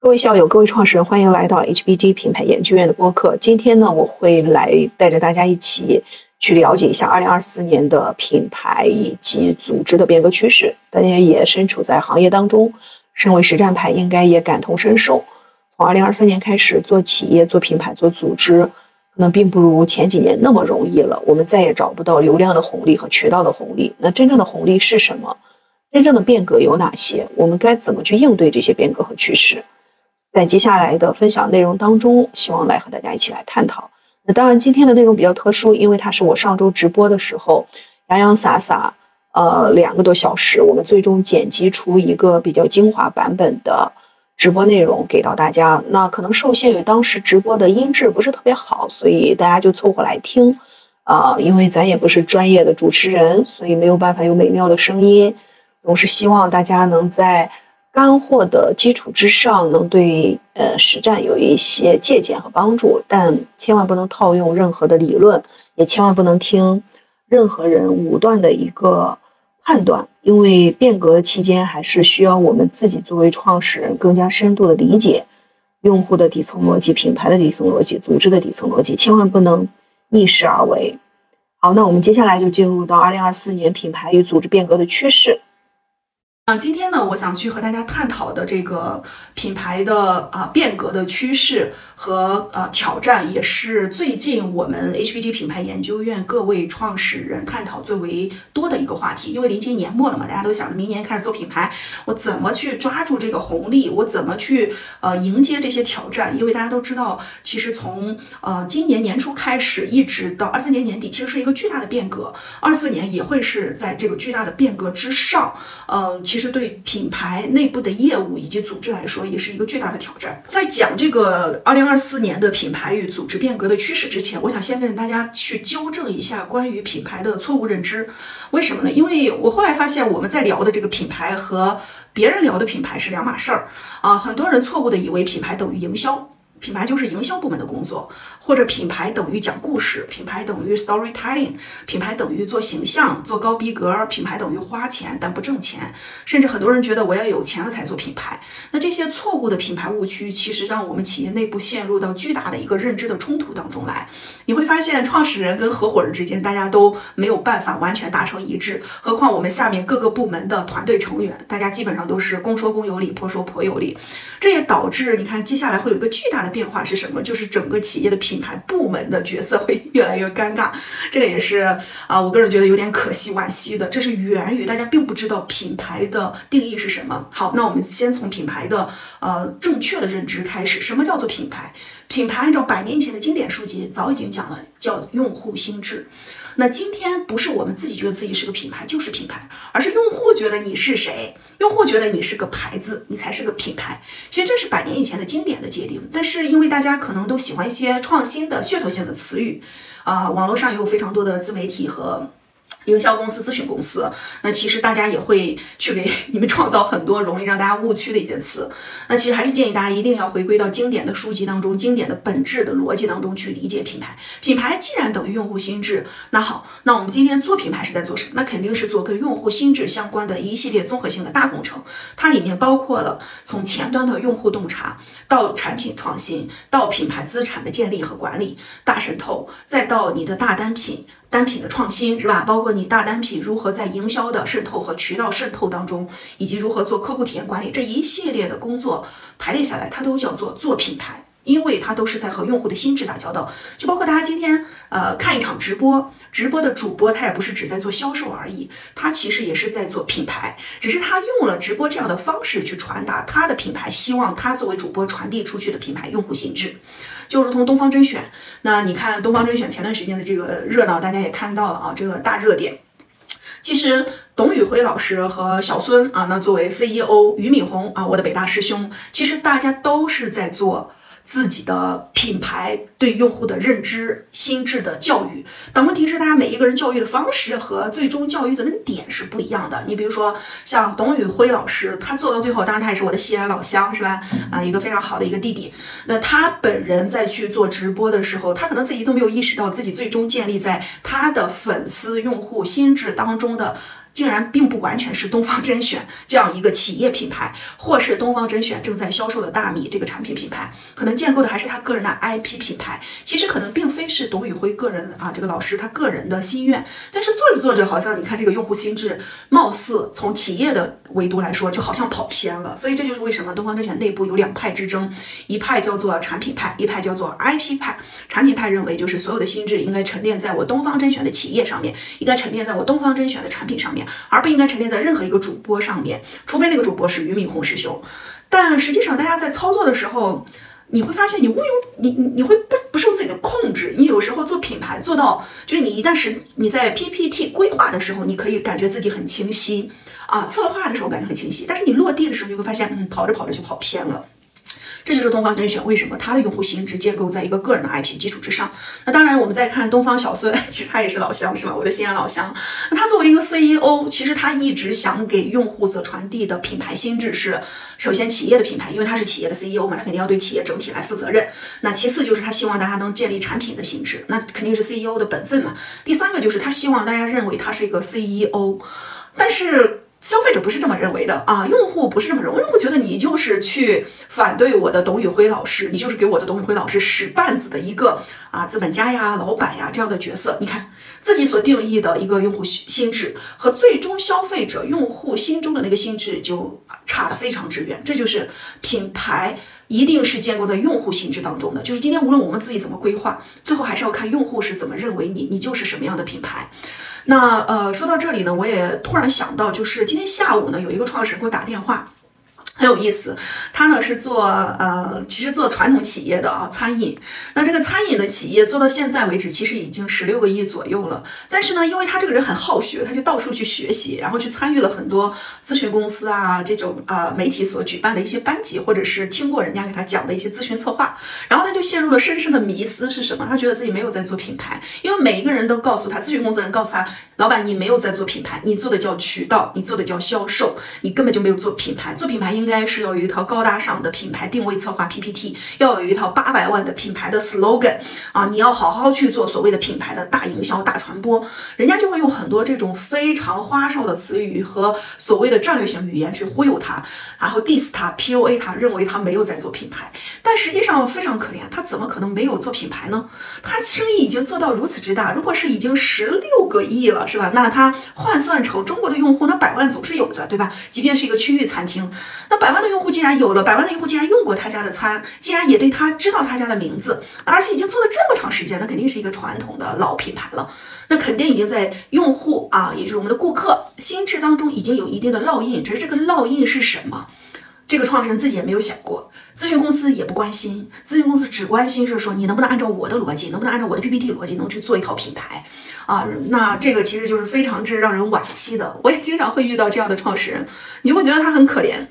各位校友、各位创始人，欢迎来到 HBG 品牌研究院的播客。今天呢，我会来带着大家一起去了解一下2024年的品牌以及组织的变革趋势。大家也身处在行业当中，身为实战派，应该也感同身受。从2023年开始，做企业、做品牌、做组织，可能并不如前几年那么容易了。我们再也找不到流量的红利和渠道的红利。那真正的红利是什么？真正的变革有哪些？我们该怎么去应对这些变革和趋势？在接下来的分享内容当中，希望来和大家一起来探讨。那当然，今天的内容比较特殊，因为它是我上周直播的时候洋洋洒洒，呃，两个多小时，我们最终剪辑出一个比较精华版本的直播内容给到大家。那可能受限于当时直播的音质不是特别好，所以大家就凑合来听。啊，因为咱也不是专业的主持人，所以没有办法有美妙的声音。我是希望大家能在。干货的基础之上，能对呃实战有一些借鉴和帮助，但千万不能套用任何的理论，也千万不能听任何人武断的一个判断，因为变革期间还是需要我们自己作为创始人更加深度的理解用户的底层逻辑、品牌的底层逻辑、组织的底层逻辑，千万不能逆势而为。好，那我们接下来就进入到二零二四年品牌与组织变革的趋势。啊，今天呢，我想去和大家探讨的这个品牌的啊变革的趋势和呃挑战，也是最近我们 HBG 品牌研究院各位创始人探讨最为多的一个话题。因为临近年末了嘛，大家都想着明年开始做品牌，我怎么去抓住这个红利？我怎么去呃迎接这些挑战？因为大家都知道，其实从呃今年年初开始，一直到二三年年底，其实是一个巨大的变革。二四年也会是在这个巨大的变革之上，嗯，其。其实对品牌内部的业务以及组织来说，也是一个巨大的挑战。在讲这个二零二四年的品牌与组织变革的趋势之前，我想先跟大家去纠正一下关于品牌的错误认知。为什么呢？因为我后来发现，我们在聊的这个品牌和别人聊的品牌是两码事儿啊。很多人错误的以为品牌等于营销。品牌就是营销部门的工作，或者品牌等于讲故事，品牌等于 storytelling，品牌等于做形象、做高逼格，品牌等于花钱但不挣钱，甚至很多人觉得我要有钱了才做品牌。那这些错误的品牌误区，其实让我们企业内部陷入到巨大的一个认知的冲突当中来。你会发现，创始人跟合伙人之间，大家都没有办法完全达成一致，何况我们下面各个部门的团队成员，大家基本上都是公说公有理，婆说婆有理。这也导致，你看接下来会有一个巨大的。变化是什么？就是整个企业的品牌部门的角色会越来越尴尬，这个也是啊，我个人觉得有点可惜惋惜的。这是源于大家并不知道品牌的定义是什么。好，那我们先从品牌的呃正确的认知开始。什么叫做品牌？品牌按照百年前的经典书籍早已经讲了，叫用户心智。那今天不是我们自己觉得自己是个品牌就是品牌，而是用户觉得你是谁，用户觉得你是个牌子，你才是个品牌。其实这是百年以前的经典的界定，但是因为大家可能都喜欢一些创新的噱头性的词语，啊，网络上有非常多的自媒体和。营销公司、咨询公司，那其实大家也会去给你们创造很多容易让大家误区的一些词。那其实还是建议大家一定要回归到经典的书籍当中、经典的本质的逻辑当中去理解品牌。品牌既然等于用户心智，那好，那我们今天做品牌是在做什么？那肯定是做跟用户心智相关的一系列综合性的大工程。它里面包括了从前端的用户洞察，到产品创新，到品牌资产的建立和管理大渗透，再到你的大单品。单品的创新是吧？包括你大单品如何在营销的渗透和渠道渗透当中，以及如何做客户体验管理这一系列的工作排列下来，它都叫做做品牌，因为它都是在和用户的心智打交道。就包括大家今天呃看一场直播，直播的主播他也不是只在做销售而已，他其实也是在做品牌，只是他用了直播这样的方式去传达他的品牌，希望他作为主播传递出去的品牌用户心智。就如同东方甄选，那你看东方甄选前段时间的这个热闹，大家也看到了啊，这个大热点。其实董宇辉老师和小孙啊，那作为 CEO，俞敏洪啊，我的北大师兄，其实大家都是在做。自己的品牌对用户的认知、心智的教育，但问题是，大家每一个人教育的方式和最终教育的那个点是不一样的。你比如说，像董宇辉老师，他做到最后，当然他也是我的西安老乡，是吧？啊，一个非常好的一个弟弟。那他本人在去做直播的时候，他可能自己都没有意识到，自己最终建立在他的粉丝、用户心智当中的。竟然并不完全是东方甄选这样一个企业品牌，或是东方甄选正在销售的大米这个产品品牌，可能建构的还是他个人的 IP 品牌。其实可能并非是董宇辉个人啊，这个老师他个人的心愿。但是做着做着，好像你看这个用户心智，貌似从企业的维度来说，就好像跑偏了。所以这就是为什么东方甄选内部有两派之争，一派叫做产品派，一派叫做 IP 派。产品派认为，就是所有的心智应该沉淀在我东方甄选的企业上面，应该沉淀在我东方甄选的产品上面，而不应该沉淀在任何一个主播上面，除非那个主播是俞敏洪师兄。但实际上，大家在操作的时候，你会发现你误用你你你会不不受自己的控制。你有时候做品牌做到，就是你一旦是你在 PPT 规划的时候，你可以感觉自己很清晰啊，策划的时候感觉很清晰，但是你落地的时候，你会发现，嗯，跑着跑着就跑偏了。这就是东方甄选为什么它的用户心智建构在一个个人的 IP 基础之上。那当然，我们再看东方小孙，其实他也是老乡，是吧？我的西安老乡。那他作为一个 CEO，其实他一直想给用户所传递的品牌心智是：首先企业的品牌，因为他是企业的 CEO 嘛，他肯定要对企业整体来负责任。那其次就是他希望大家能建立产品的心智，那肯定是 CEO 的本分嘛。第三个就是他希望大家认为他是一个 CEO，但是。消费者不是这么认为的啊，用户不是这么认为，用户觉得你就是去反对我的董宇辉老师，你就是给我的董宇辉老师使绊子的一个啊资本家呀、老板呀这样的角色。你看自己所定义的一个用户心智和最终消费者用户心中的那个心智就差得非常之远。这就是品牌一定是建构在用户心智当中的。就是今天无论我们自己怎么规划，最后还是要看用户是怎么认为你，你就是什么样的品牌。那呃，说到这里呢，我也突然想到，就是今天下午呢，有一个创始人给我打电话。很有意思，他呢是做呃，其实做传统企业的啊，餐饮。那这个餐饮的企业做到现在为止，其实已经十六个亿左右了。但是呢，因为他这个人很好学，他就到处去学习，然后去参与了很多咨询公司啊这种啊媒体所举办的一些班级，或者是听过人家给他讲的一些咨询策划。然后他就陷入了深深的迷思是什么？他觉得自己没有在做品牌，因为每一个人都告诉他，咨询公司的人告诉他，老板你没有在做品牌，你做的叫渠道，你做的叫销售，你根本就没有做品牌。做品牌应应该是有一套高大上的品牌定位策划 PPT，要有一套八百万的品牌的 slogan 啊！你要好好去做所谓的品牌的大营销、大传播，人家就会用很多这种非常花哨的词语和所谓的战略性语言去忽悠他，然后 diss 他、PUA 他，认为他没有在做品牌。但实际上非常可怜，他怎么可能没有做品牌呢？他生意已经做到如此之大，如果是已经十六个亿了，是吧？那他换算成中国的用户，那百万总是有的，对吧？即便是一个区域餐厅，那百万的用户。竟然有了百万的用户，竟然用过他家的餐，竟然也对他知道他家的名字，而且已经做了这么长时间，那肯定是一个传统的老品牌了。那肯定已经在用户啊，也就是我们的顾客心智当中已经有一定的烙印。只是这个烙印是什么，这个创始人自己也没有想过，咨询公司也不关心，咨询公司只关心是说你能不能按照我的逻辑，能不能按照我的 PPT 逻辑，能去做一套品牌啊？那这个其实就是非常之让人惋惜的。我也经常会遇到这样的创始人，你会觉得他很可怜。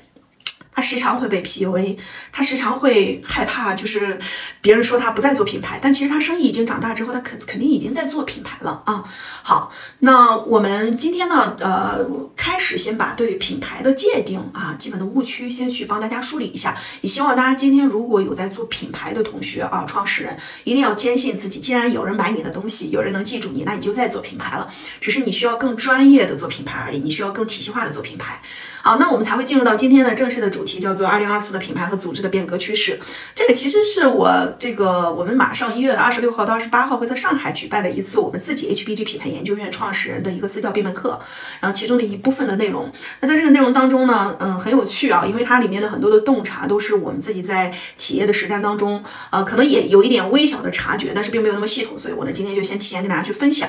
他时常会被 PUA，他时常会害怕，就是别人说他不再做品牌，但其实他生意已经长大之后，他肯肯定已经在做品牌了啊。好，那我们今天呢，呃，开始先把对品牌的界定啊，基本的误区先去帮大家梳理一下。也希望大家今天如果有在做品牌的同学啊，创始人一定要坚信自己，既然有人买你的东西，有人能记住你，那你就在做品牌了。只是你需要更专业的做品牌而已，你需要更体系化的做品牌。好，那我们才会进入到今天的正式的主题，叫做二零二四的品牌和组织的变革趋势。这个其实是我这个我们马上一月的二十六号到二十八号会在上海举办的一次我们自己 HBG 品牌研究院创始人的一个私教闭门课，然后其中的一部分的内容。那在这个内容当中呢，嗯，很有趣啊，因为它里面的很多的洞察都是我们自己在企业的实战当中，呃，可能也有一点微小的察觉，但是并没有那么系统，所以我呢今天就先提前跟大家去分享。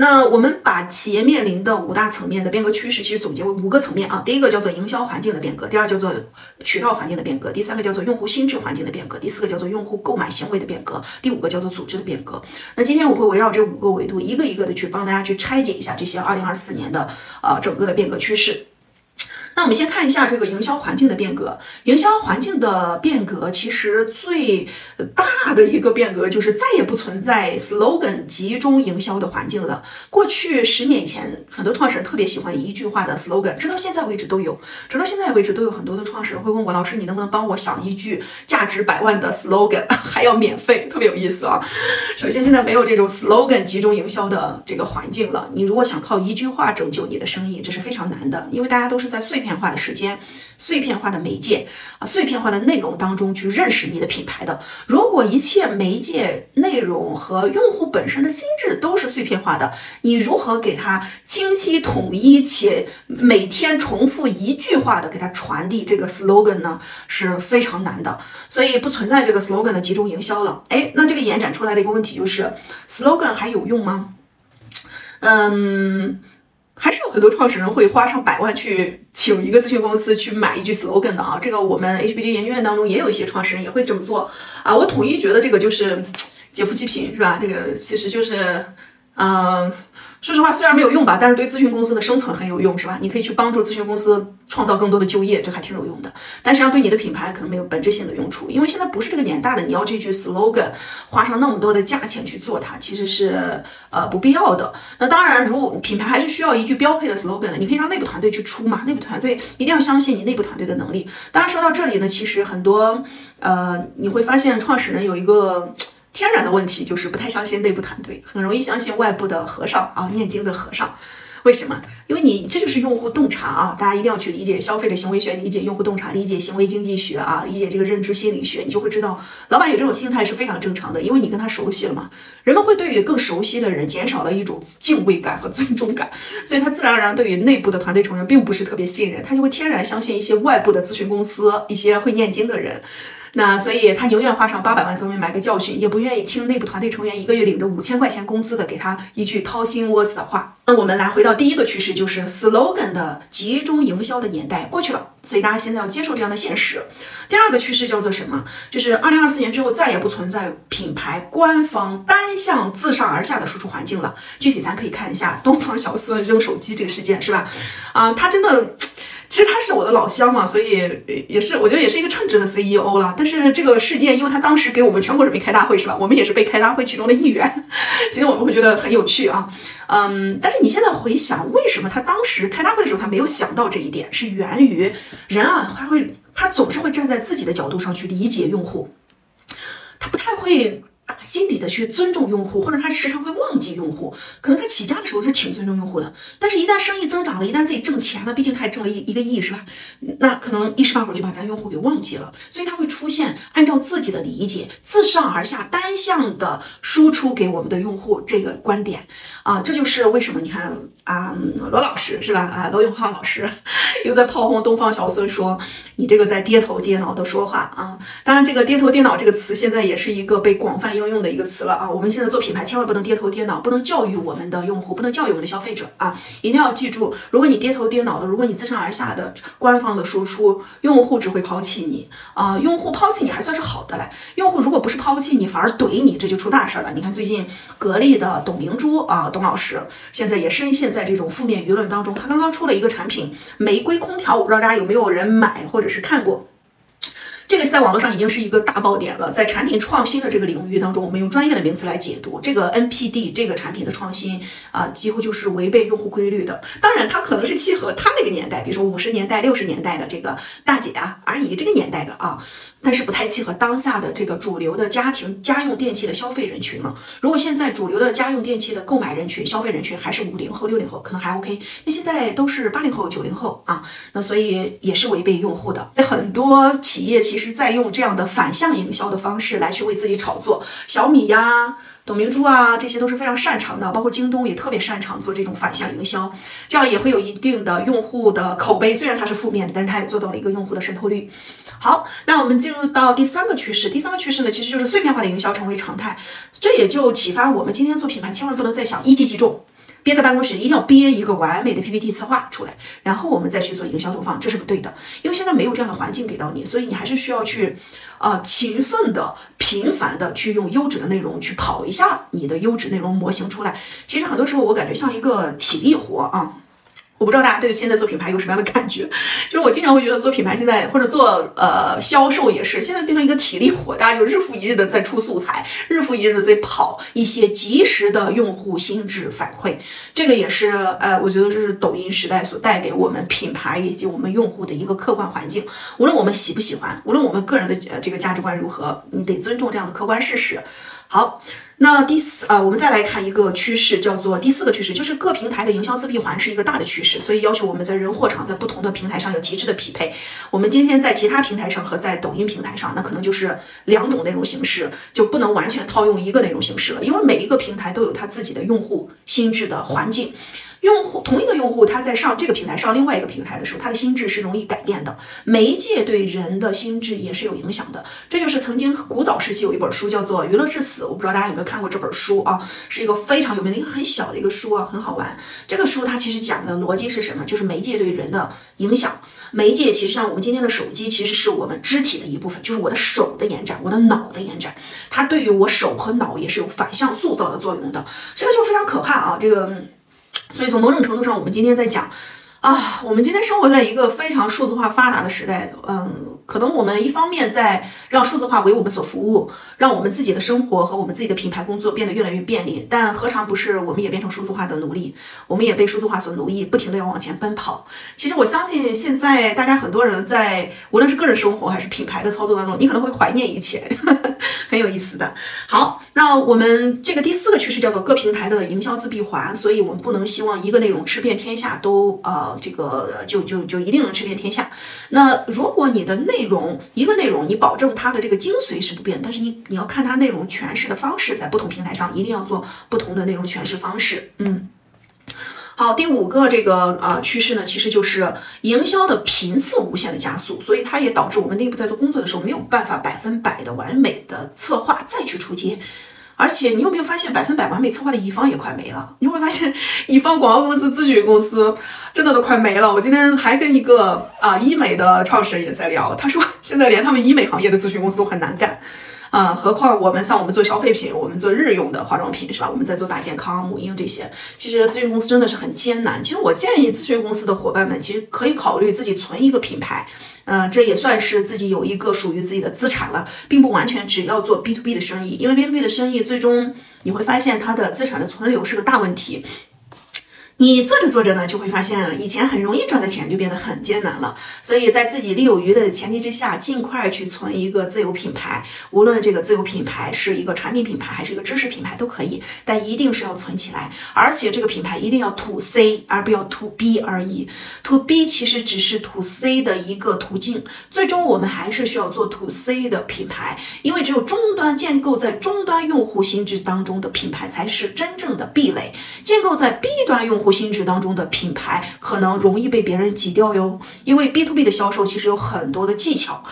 那我们把企业面临的五大层面的变革趋势，其实总结为五个层面啊。第一个叫做营销环境的变革，第二叫做渠道环境的变革，第三个叫做用户心智环境的变革，第四个叫做用户购买行为的变革，第五个叫做组织的变革。那今天我会围绕这五个维度，一个一个的去帮大家去拆解一下这些二零二四年的呃整个的变革趋势。那我们先看一下这个营销环境的变革。营销环境的变革，其实最大的一个变革就是再也不存在 slogan 集中营销的环境了。过去十年以前，很多创始人特别喜欢一句话的 slogan，直到现在为止都有，直到现在为止都有很多的创始人会问我，老师你能不能帮我想一句价值百万的 slogan，还要免费，特别有意思啊。首先现在没有这种 slogan 集中营销的这个环境了。你如果想靠一句话拯救你的生意，这是非常难的，因为大家都是在碎碎片化的时间、碎片化的媒介啊、碎片化的内容当中去认识你的品牌的。如果一切媒介、内容和用户本身的心智都是碎片化的，你如何给他清晰、统一且每天重复一句话的给他传递这个 slogan 呢？是非常难的，所以不存在这个 slogan 的集中营销了。哎，那这个延展出来的一个问题就是，slogan 还有用吗？嗯。还是有很多创始人会花上百万去请一个咨询公司去买一句 slogan 的啊，这个我们 HBG 研究院当中也有一些创始人也会这么做啊。我统一觉得这个就是 劫富济贫是吧？这个其实就是，嗯。说实话，虽然没有用吧，但是对咨询公司的生存很有用，是吧？你可以去帮助咨询公司创造更多的就业，这还挺有用的。但实际上对你的品牌可能没有本质性的用处，因为现在不是这个年代了。你要这句 slogan 花上那么多的价钱去做它，其实是呃不必要的。那当然，如果品牌还是需要一句标配的 slogan 的，你可以让内部团队去出嘛。内部团队一定要相信你内部团队的能力。当然说到这里呢，其实很多呃你会发现创始人有一个。天然的问题就是不太相信内部团队，很容易相信外部的和尚啊，念经的和尚。为什么？因为你这就是用户洞察啊，大家一定要去理解消费者行为学，理解用户洞察，理解行为经济学啊，理解这个认知心理学，你就会知道，老板有这种心态是非常正常的，因为你跟他熟悉了嘛。人们会对于更熟悉的人减少了一种敬畏感和尊重感，所以他自然而然对于内部的团队成员并不是特别信任，他就会天然相信一些外部的咨询公司，一些会念经的人。那所以他宁愿花上八百万在外面买个教训，也不愿意听内部团队成员一个月领着五千块钱工资的给他一句掏心窝子的话。那我们来回到第一个趋势，就是 slogan 的集中营销的年代过去了，所以大家现在要接受这样的现实。第二个趋势叫做什么？就是二零二四年之后再也不存在品牌官方单向自上而下的输出环境了。具体咱可以看一下东方小孙扔手机这个事件，是吧？啊，他真的。其实他是我的老乡嘛，所以也是我觉得也是一个称职的 CEO 了。但是这个事件，因为他当时给我们全国人民开大会是吧？我们也是被开大会其中的一员，其实我们会觉得很有趣啊。嗯，但是你现在回想，为什么他当时开大会的时候他没有想到这一点？是源于人啊，他会他总是会站在自己的角度上去理解用户，他不太会。打心底的去尊重用户，或者他时常会忘记用户。可能他起家的时候是挺尊重用户的，但是一旦生意增长了，一旦自己挣钱了，毕竟他也挣了一一个亿，是吧？那可能一时半会儿就把咱用户给忘记了。所以他会出现按照自己的理解，自上而下单向的输出给我们的用户这个观点啊，这就是为什么你看啊，罗老师是吧？啊，罗永浩老师又在炮轰东方小孙说你这个在跌头跌脑的说话啊。当然，这个跌头跌脑这个词现在也是一个被广泛应用的一个词了啊！我们现在做品牌，千万不能跌头跌脑，不能教育我们的用户，不能教育我们的消费者啊！一定要记住，如果你跌头跌脑的，如果你自上而下的官方的输出，用户只会抛弃你啊！用户抛弃你还算是好的嘞，用户如果不是抛弃你，反而怼你，这就出大事了。你看最近格力的董明珠啊，董老师现在也深陷在这种负面舆论当中，他刚刚出了一个产品玫瑰空调，我不知道大家有没有人买或者是看过。这个在网络上已经是一个大爆点了，在产品创新的这个领域当中，我们用专业的名词来解读这个 NPD 这个产品的创新啊，几乎就是违背用户规律的。当然，它可能是契合他那个年代，比如说五十年代、六十年代的这个大姐啊、阿姨这个年代的啊。但是不太契合当下的这个主流的家庭家用电器的消费人群了。如果现在主流的家用电器的购买人群、消费人群还是五零后、六零后，可能还 OK。那现在都是八零后、九零后啊，那所以也是违背用户的。很多企业其实在用这样的反向营销的方式来去为自己炒作，小米呀。董明珠啊，这些都是非常擅长的，包括京东也特别擅长做这种反向营销，这样也会有一定的用户的口碑。虽然它是负面的，但是它也做到了一个用户的渗透率。好，那我们进入到第三个趋势，第三个趋势呢，其实就是碎片化的营销成为常态。这也就启发我们今天做品牌，千万不能再想一击即中。憋在办公室，一定要憋一个完美的 PPT 策划出来，然后我们再去做营销投放，这是不对的。因为现在没有这样的环境给到你，所以你还是需要去，呃，勤奋的、频繁的去用优质的内容去跑一下你的优质内容模型出来。其实很多时候我感觉像一个体力活啊。我不知道大家对现在做品牌有什么样的感觉，就是我经常会觉得做品牌现在或者做呃销售也是，现在变成一个体力活，大家就日复一日的在出素材，日复一日的在跑一些及时的用户心智反馈，这个也是呃，我觉得这是抖音时代所带给我们品牌以及我们用户的一个客观环境。无论我们喜不喜欢，无论我们个人的呃这个价值观如何，你得尊重这样的客观事实。好。那第四啊，我们再来看一个趋势，叫做第四个趋势，就是各平台的营销自闭环是一个大的趋势，所以要求我们在人货场在不同的平台上有极致的匹配。我们今天在其他平台上和在抖音平台上，那可能就是两种内容形式，就不能完全套用一个内容形式了，因为每一个平台都有它自己的用户心智的环境。用户同一个用户，他在上这个平台上另外一个平台的时候，他的心智是容易改变的。媒介对人的心智也是有影响的。这就是曾经古早时期有一本书叫做《娱乐至死》，我不知道大家有没有看过这本书啊？是一个非常有名的一个很小的一个书啊，很好玩。这个书它其实讲的逻辑是什么？就是媒介对人的影响。媒介其实像我们今天的手机，其实是我们肢体的一部分，就是我的手的延展，我的脑的延展。它对于我手和脑也是有反向塑造的作用的。这个就非常可怕啊！这个。所以从某种程度上，我们今天在讲。啊，我们今天生活在一个非常数字化发达的时代，嗯，可能我们一方面在让数字化为我们所服务，让我们自己的生活和我们自己的品牌工作变得越来越便利，但何尝不是我们也变成数字化的奴隶？我们也被数字化所奴役，不停的要往前奔跑。其实我相信，现在大家很多人在无论是个人生活还是品牌的操作当中，你可能会怀念以前，很有意思的。好，那我们这个第四个趋势叫做各平台的营销自闭环，所以我们不能希望一个内容吃遍天下都呃。这个就就就一定能吃遍天下。那如果你的内内容一个内容，你保证它的这个精髓是不变，但是你你要看它内容诠释的方式，在不同平台上一定要做不同的内容诠释方式。嗯，好，第五个这个啊趋势呢，其实就是营销的频次无限的加速，所以它也导致我们内部在做工作的时候没有办法百分百的完美的策划再去出街。而且你有没有发现，百分百完美策划的乙方也快没了？你会发现，乙方广告公司、咨询公司真的都快没了。我今天还跟一个啊医美的创始人也在聊，他说 现在连他们医美行业的咨询公司都很难干啊，何况我们像我们做消费品，我们做日用的化妆品是吧？我们在做大健康、母婴这些，其实咨询公司真的是很艰难。其实我建议咨询公司的伙伴们，其实可以考虑自己存一个品牌。嗯，这也算是自己有一个属于自己的资产了，并不完全只要做 B to B 的生意，因为 B to B 的生意最终你会发现它的资产的存留是个大问题。你做着做着呢，就会发现以前很容易赚的钱就变得很艰难了。所以在自己力有余的前提之下，尽快去存一个自有品牌。无论这个自有品牌是一个产品品牌还是一个知识品牌都可以，但一定是要存起来。而且这个品牌一定要 to C 而不要 to B 而已。to B 其实只是 to C 的一个途径，最终我们还是需要做 to C 的品牌，因为只有终端建构在终端用户心智当中的品牌才是真正的壁垒。建构在 B 端用户。心智当中的品牌可能容易被别人挤掉哟，因为 B to B 的销售其实有很多的技巧，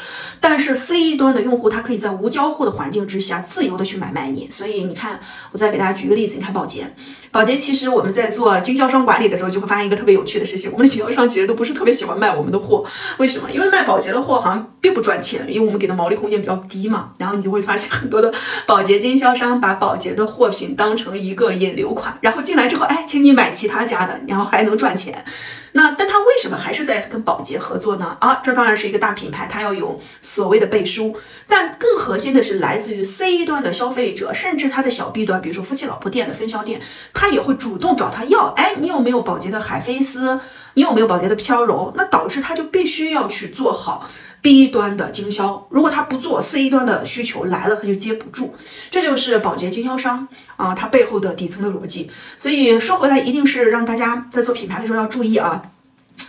但是 C 端的用户他可以在无交互的环境之下自由的去买卖你，所以你看，我再给大家举个例子，你看保洁。宝洁其实我们在做经销商管理的时候，就会发现一个特别有趣的事情：我们的经销商其实都不是特别喜欢卖我们的货。为什么？因为卖宝洁的货好像并不赚钱，因为我们给的毛利空间比较低嘛。然后你就会发现很多的宝洁经销商把宝洁的货品当成一个引流款，然后进来之后，哎，请你买其他家的，然后还能赚钱。那但他为什么还是在跟宝洁合作呢？啊，这当然是一个大品牌，它要有所谓的背书。但更核心的是来自于 C 端的消费者，甚至他的小 B 端，比如说夫妻老婆店的分销店，他也会主动找他要。哎，你有没有宝洁的海飞丝？你有没有宝洁的飘柔？那导致他就必须要去做好 B 端的经销。如果他不做，C 端的需求来了他就接不住。这就是宝洁经销商啊，它背后的底层的逻辑。所以说回来，一定是让大家在做品牌的时候要注意啊。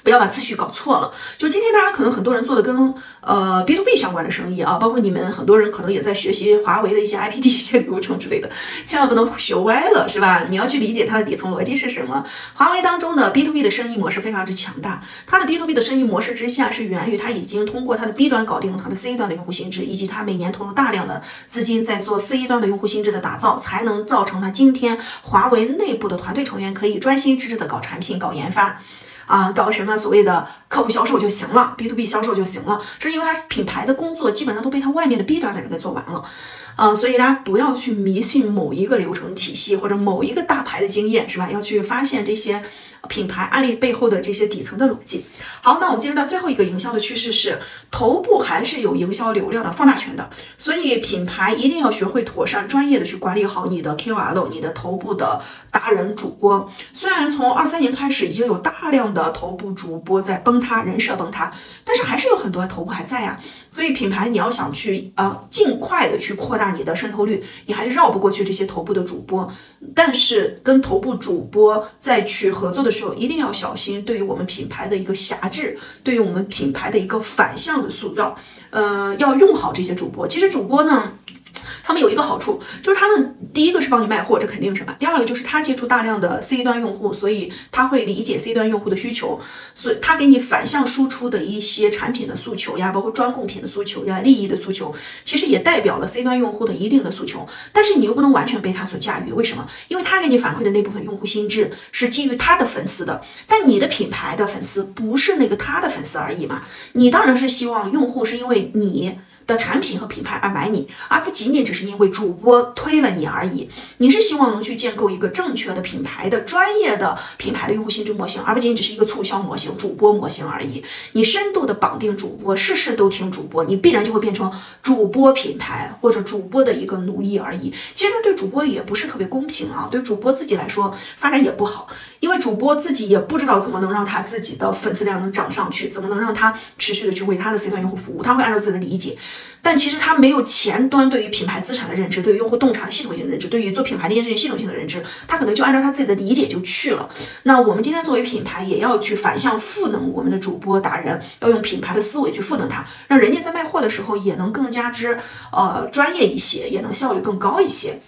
不要把次序搞错了。就今天大家可能很多人做的跟呃 B to B 相关的生意啊，包括你们很多人可能也在学习华为的一些 IPD 一些流程之类的，千万不能学歪了，是吧？你要去理解它的底层逻辑是什么。华为当中的 B to B 的生意模式非常之强大，它的 B to B 的生意模式之下是源于它已经通过它的 B 端搞定了它的 C 端的用户心智，以及它每年投入大量的资金在做 C 端的用户心智的打造，才能造成它今天华为内部的团队成员可以专心致志的搞产品、搞研发。啊，搞什么所谓的客户销售就行了，B to B 销售就行了，是因为它品牌的工作基本上都被它外面的 B 端的人给做完了，嗯，所以大家不要去迷信某一个流程体系或者某一个大牌的经验，是吧？要去发现这些品牌案例背后的这些底层的逻辑。好，那我们进入到最后一个营销的趋势是，头部还是有营销流量的放大权的，所以品牌一定要学会妥善专业的去管理好你的 KOL，你的头部的达人主播。虽然从二三年开始已经有大量的头部主播在崩塌，人设崩塌，但是还是有很多头部还在呀。所以品牌你要想去呃尽快的去扩大你的渗透率，你还是绕不过去这些头部的主播。但是跟头部主播再去合作的的时候，一定要小心，对于我们品牌的一个辖制，对于我们品牌的一个反向的塑造，呃，要用好这些主播。其实主播呢。他们有一个好处，就是他们第一个是帮你卖货，这肯定是吧。第二个就是他接触大量的 C 端用户，所以他会理解 C 端用户的需求，所以他给你反向输出的一些产品的诉求呀，包括专供品的诉求呀，利益的诉求，其实也代表了 C 端用户的一定的诉求。但是你又不能完全被他所驾驭，为什么？因为他给你反馈的那部分用户心智是基于他的粉丝的，但你的品牌的粉丝不是那个他的粉丝而已嘛。你当然是希望用户是因为你。的产品和品牌而买你，而不仅仅只是因为主播推了你而已。你是希望能去建构一个正确的品牌的专业的品牌的用户心智模型，而不仅仅只是一个促销模型、主播模型而已。你深度的绑定主播，事事都听主播，你必然就会变成主播品牌或者主播的一个奴役而已。其实对主播也不是特别公平啊，对主播自己来说发展也不好，因为主播自己也不知道怎么能让他自己的粉丝量能涨上去，怎么能让他持续的去为他的 C 端用户服务，他会按照自己的理解。但其实他没有前端对于品牌资产的认知，对于用户洞察的系统性认知，对于做品牌这件事情系统性的认知，他可能就按照他自己的理解就去了。那我们今天作为品牌，也要去反向赋能我们的主播达人，要用品牌的思维去赋能他，让人家在卖货的时候也能更加之呃专业一些，也能效率更高一些。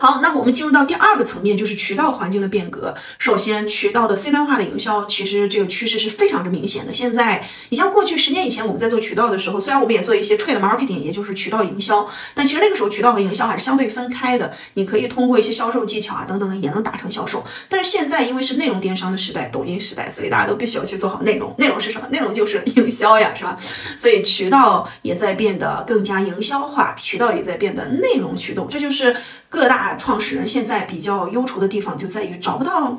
好，那我们进入到第二个层面，就是渠道环境的变革。首先，渠道的 C 端化的营销，其实这个趋势是非常之明显的。现在，你像过去十年以前我们在做渠道的时候，虽然我们也做一些 trade marketing，也就是渠道营销，但其实那个时候渠道和营销还是相对分开的。你可以通过一些销售技巧啊等等的，也能达成销售。但是现在，因为是内容电商的时代，抖音时代，所以大家都必须要去做好内容。内容是什么？内容就是营销呀，是吧？所以渠道也在变得更加营销化，渠道也在变得内容驱动。这就是各大。创始人现在比较忧愁的地方就在于找不到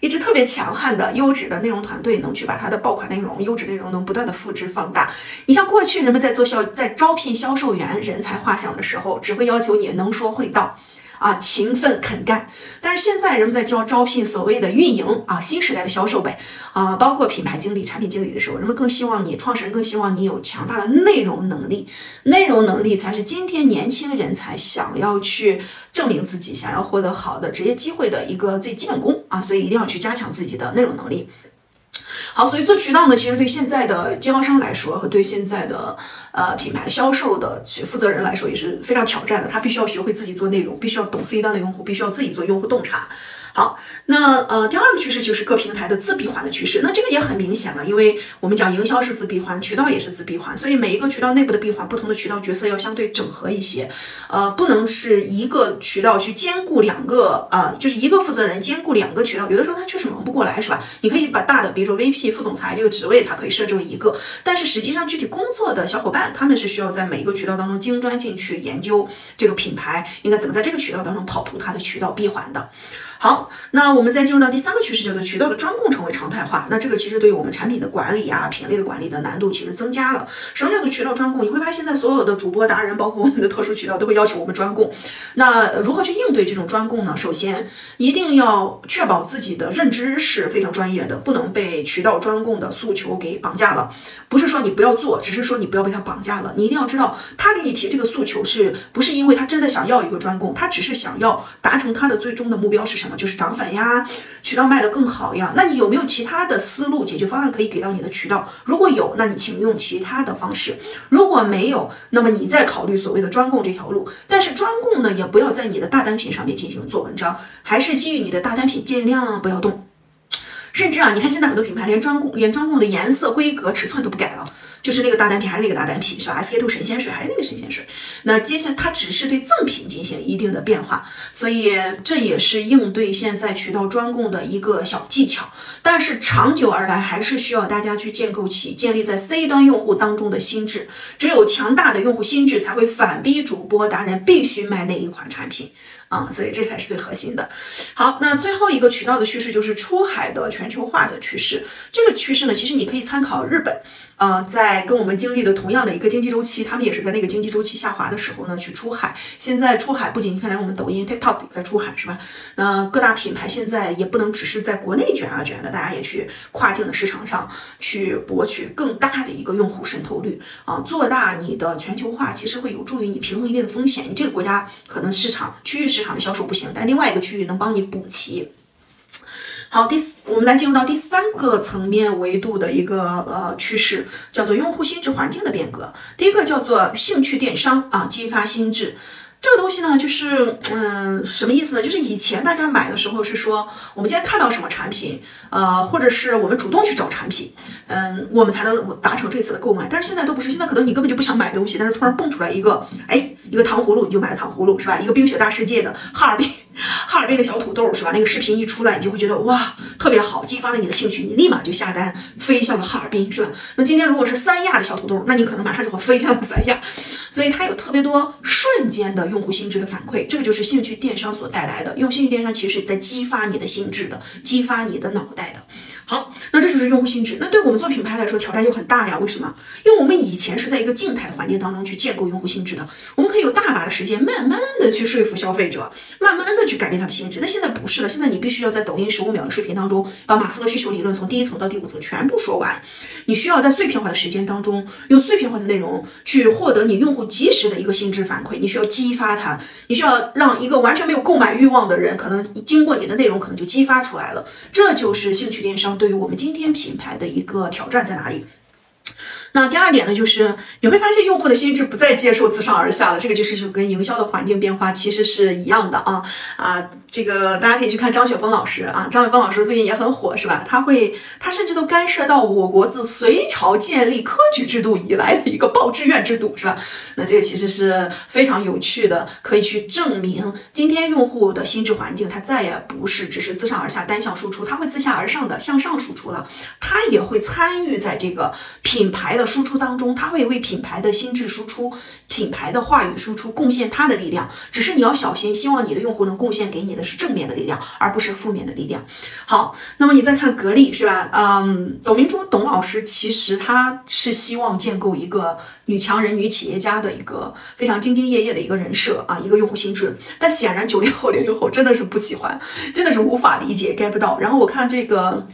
一支特别强悍的优质的内容团队，能去把他的爆款内容、优质内容能不断的复制放大。你像过去人们在做销、在招聘销售员人才画像的时候，只会要求你能说会道。啊，勤奋肯干，但是现在人们在招招聘所谓的运营啊，新时代的销售呗，啊，包括品牌经理、产品经理的时候，人们更希望你创始人更希望你有强大的内容能力，内容能力才是今天年轻人才想要去证明自己、想要获得好的职业机会的一个最基本功啊，所以一定要去加强自己的内容能力。好，所以做渠道呢，其实对现在的经销商来说，和对现在的呃品牌销售的负责人来说，也是非常挑战的。他必须要学会自己做内容，必须要懂 C 端的用户，必须要自己做用户洞察。好，那呃，第二个趋势就是各平台的自闭环的趋势。那这个也很明显了，因为我们讲营销是自闭环，渠道也是自闭环，所以每一个渠道内部的闭环，不同的渠道角色要相对整合一些，呃，不能是一个渠道去兼顾两个，呃，就是一个负责人兼顾两个渠道，有的时候他确实忙不过来，是吧？你可以把大的，比如说 VP 副总裁这个职位，它可以设置为一个，但是实际上具体工作的小伙伴，他们是需要在每一个渠道当中精专进去研究这个品牌应该怎么在这个渠道当中跑通它的渠道闭环的。好，那我们再进入到第三个趋势，叫做渠道的专供成为常态化。那这个其实对于我们产品的管理啊、品类的管理的难度其实增加了。什么叫做渠道专供？你会发现现在所有的主播达人，包括我们的特殊渠道，都会要求我们专供。那如何去应对这种专供呢？首先，一定要确保自己的认知是非常专业的，不能被渠道专供的诉求给绑架了。不是说你不要做，只是说你不要被他绑架了。你一定要知道，他给你提这个诉求，是不是因为他真的想要一个专供？他只是想要达成他的最终的目标是什么？就是涨粉呀，渠道卖得更好呀。那你有没有其他的思路解决方案可以给到你的渠道？如果有，那你请用其他的方式；如果没有，那么你再考虑所谓的专供这条路。但是专供呢，也不要在你的大单品上面进行做文章，还是基于你的大单品，尽量不要动。甚至啊，你看现在很多品牌连专供、连专供的颜色、规格、尺寸都不改了。就是那个大单品还是那个大单品，是吧？SK two 神仙水还是那个神仙水。那接下来它只是对赠品进行一定的变化，所以这也是应对现在渠道专供的一个小技巧。但是长久而来，还是需要大家去建构起建立在 C 端用户当中的心智。只有强大的用户心智，才会反逼主播达人必须卖那一款产品。啊，所以这才是最核心的。好，那最后一个渠道的趋势就是出海的全球化的趋势。这个趋势呢，其实你可以参考日本。呃，在跟我们经历了同样的一个经济周期，他们也是在那个经济周期下滑的时候呢，去出海。现在出海不仅看来我们抖音、TikTok 在出海是吧？那各大品牌现在也不能只是在国内卷啊卷的，大家也去跨境的市场上去博取更大的一个用户渗透率啊，做大你的全球化，其实会有助于你平衡一定的风险。你这个国家可能市场区域市场的销售不行，但另外一个区域能帮你补齐。好，第四，我们来进入到第三个层面维度的一个呃趋势，叫做用户心智环境的变革。第一个叫做兴趣电商啊，激发心智。这个东西呢，就是嗯，什么意思呢？就是以前大家买的时候是说，我们今天看到什么产品，呃，或者是我们主动去找产品，嗯，我们才能达成这次的购买。但是现在都不是，现在可能你根本就不想买东西，但是突然蹦出来一个，哎，一个糖葫芦，你就买了糖葫芦，是吧？一个冰雪大世界的哈尔滨。哈尔滨的小土豆是吧？那个视频一出来，你就会觉得哇，特别好，激发了你的兴趣，你立马就下单飞向了哈尔滨是吧？那今天如果是三亚的小土豆，那你可能马上就会飞向了三亚，所以它有特别多瞬间的用户心智的反馈，这个就是兴趣电商所带来的。用兴趣电商其实是在激发你的心智的，激发你的脑袋的。好，那这就是用户心智。那对我们做品牌来说，挑战就很大呀。为什么？因为我们以前是在一个静态环境当中去建构用户心智的，我们可以有大把的时间，慢慢的去说服消费者，慢慢的去改变他的心智。那现在不是了，现在你必须要在抖音十五秒的视频当中，把马斯洛需求理论从第一层到第五层全部说完。你需要在碎片化的时间当中，用碎片化的内容去获得你用户及时的一个心智反馈。你需要激发他，你需要让一个完全没有购买欲望的人，可能经过你的内容，可能就激发出来了。这就是兴趣电商。对于我们今天品牌的一个挑战在哪里？那第二点呢，就是你会发现用户的心智不再接受自上而下了，这个就是就跟营销的环境变化其实是一样的啊啊。这个大家可以去看张雪峰老师啊，张雪峰老师最近也很火，是吧？他会，他甚至都干涉到我国自隋朝建立科举制度以来的一个报志愿制度，是吧？那这个其实是非常有趣的，可以去证明今天用户的心智环境，它再也不是只是自上而下单向输出，它会自下而上的向上输出了，它也会参与在这个品牌的输出当中，它会为品牌的心智输出、品牌的话语输出贡献它的力量。只是你要小心，希望你的用户能贡献给你。是正面的力量，而不是负面的力量。好，那么你再看格力，是吧？嗯，董明珠董老师其实她是希望建构一个女强人、女企业家的一个非常兢兢业业的一个人设啊，一个用户心智。但显然九零后、零零后真的是不喜欢，真的是无法理解，get 不到。然后我看这个。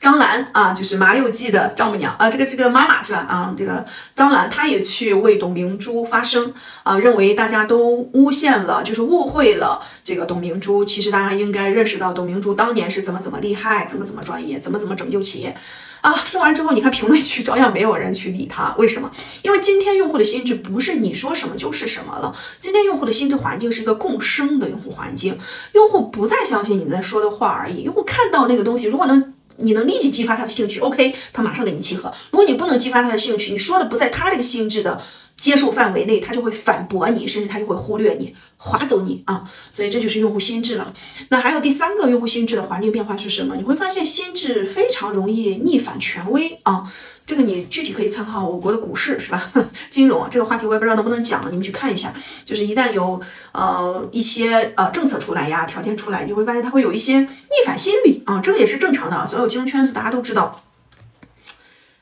张兰啊，就是麻六记的丈母娘啊，这个这个妈妈是吧？啊，这个张兰她也去为董明珠发声啊，认为大家都诬陷了，就是误会了这个董明珠。其实大家应该认识到董明珠当年是怎么怎么厉害，怎么怎么专业，怎么怎么拯救企业啊。说完之后，你看评论区照样没有人去理他，为什么？因为今天用户的心智不是你说什么就是什么了，今天用户的心智环境是一个共生的用户环境，用户不再相信你在说的话而已，用户看到那个东西，如果能。你能立即激发他的兴趣，OK，他马上给你契合。如果你不能激发他的兴趣，你说的不在他这个心智的接受范围内，他就会反驳你，甚至他就会忽略你，划走你啊。所以这就是用户心智了。那还有第三个用户心智的环境变化是什么？你会发现心智非常容易逆反权威啊。这个你具体可以参考我国的股市是吧？金融这个话题我也不知道能不能讲，你们去看一下。就是一旦有呃一些呃政策出来呀，条件出来，你会发现它会有一些逆反心理啊，这个也是正常的。所有金融圈子大家都知道。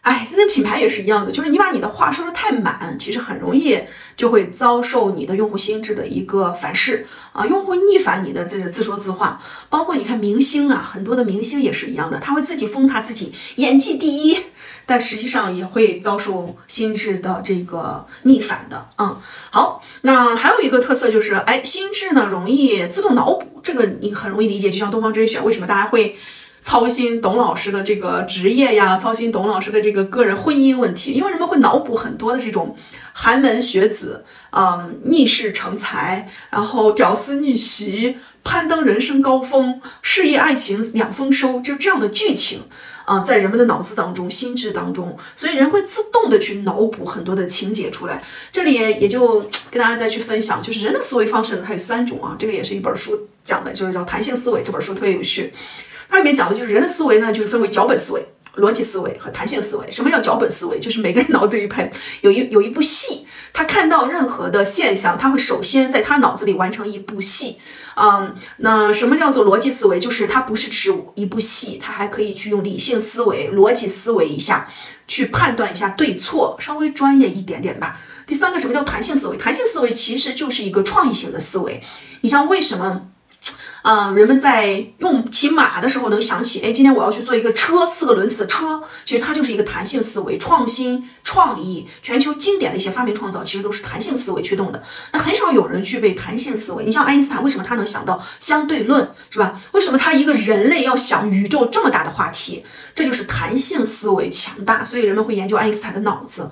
哎，现在品牌也是一样的，就是你把你的话说的太满，其实很容易就会遭受你的用户心智的一个反噬啊，用户逆反你的这个自说自话。包括你看明星啊，很多的明星也是一样的，他会自己封他自己演技第一。但实际上也会遭受心智的这个逆反的，嗯，好，那还有一个特色就是，哎，心智呢容易自动脑补，这个你很容易理解，就像东方甄选，为什么大家会操心董老师的这个职业呀，操心董老师的这个个人婚姻问题？因为人们会脑补很多的这种寒门学子，嗯，逆势成才，然后屌丝逆袭，攀登人生高峰，事业爱情两丰收，就这样的剧情。啊，在人们的脑子当中、心智当中，所以人会自动的去脑补很多的情节出来。这里也就跟大家再去分享，就是人的思维方式呢，它有三种啊。这个也是一本书讲的，就是叫《弹性思维》这本书特别有趣。它里面讲的就是人的思维呢，就是分为脚本思维逻辑思维和弹性思维。什么叫脚本思维？就是每个人脑子里拍有一 有一部戏，他看到任何的现象，他会首先在他脑子里完成一部戏。嗯，那什么叫做逻辑思维？就是它不是只一部戏，他还可以去用理性思维、逻辑思维一下，去判断一下对错，稍微专业一点点吧。第三个，什么叫弹性思维？弹性思维其实就是一个创意型的思维。你像为什么？嗯，人们在用骑马的时候能想起，哎，今天我要去做一个车，四个轮子的车。其实它就是一个弹性思维、创新、创意、全球经典的一些发明创造，其实都是弹性思维驱动的。那很少有人具备弹性思维。你像爱因斯坦，为什么他能想到相对论，是吧？为什么他一个人类要想宇宙这么大的话题？这就是弹性思维强大，所以人们会研究爱因斯坦的脑子。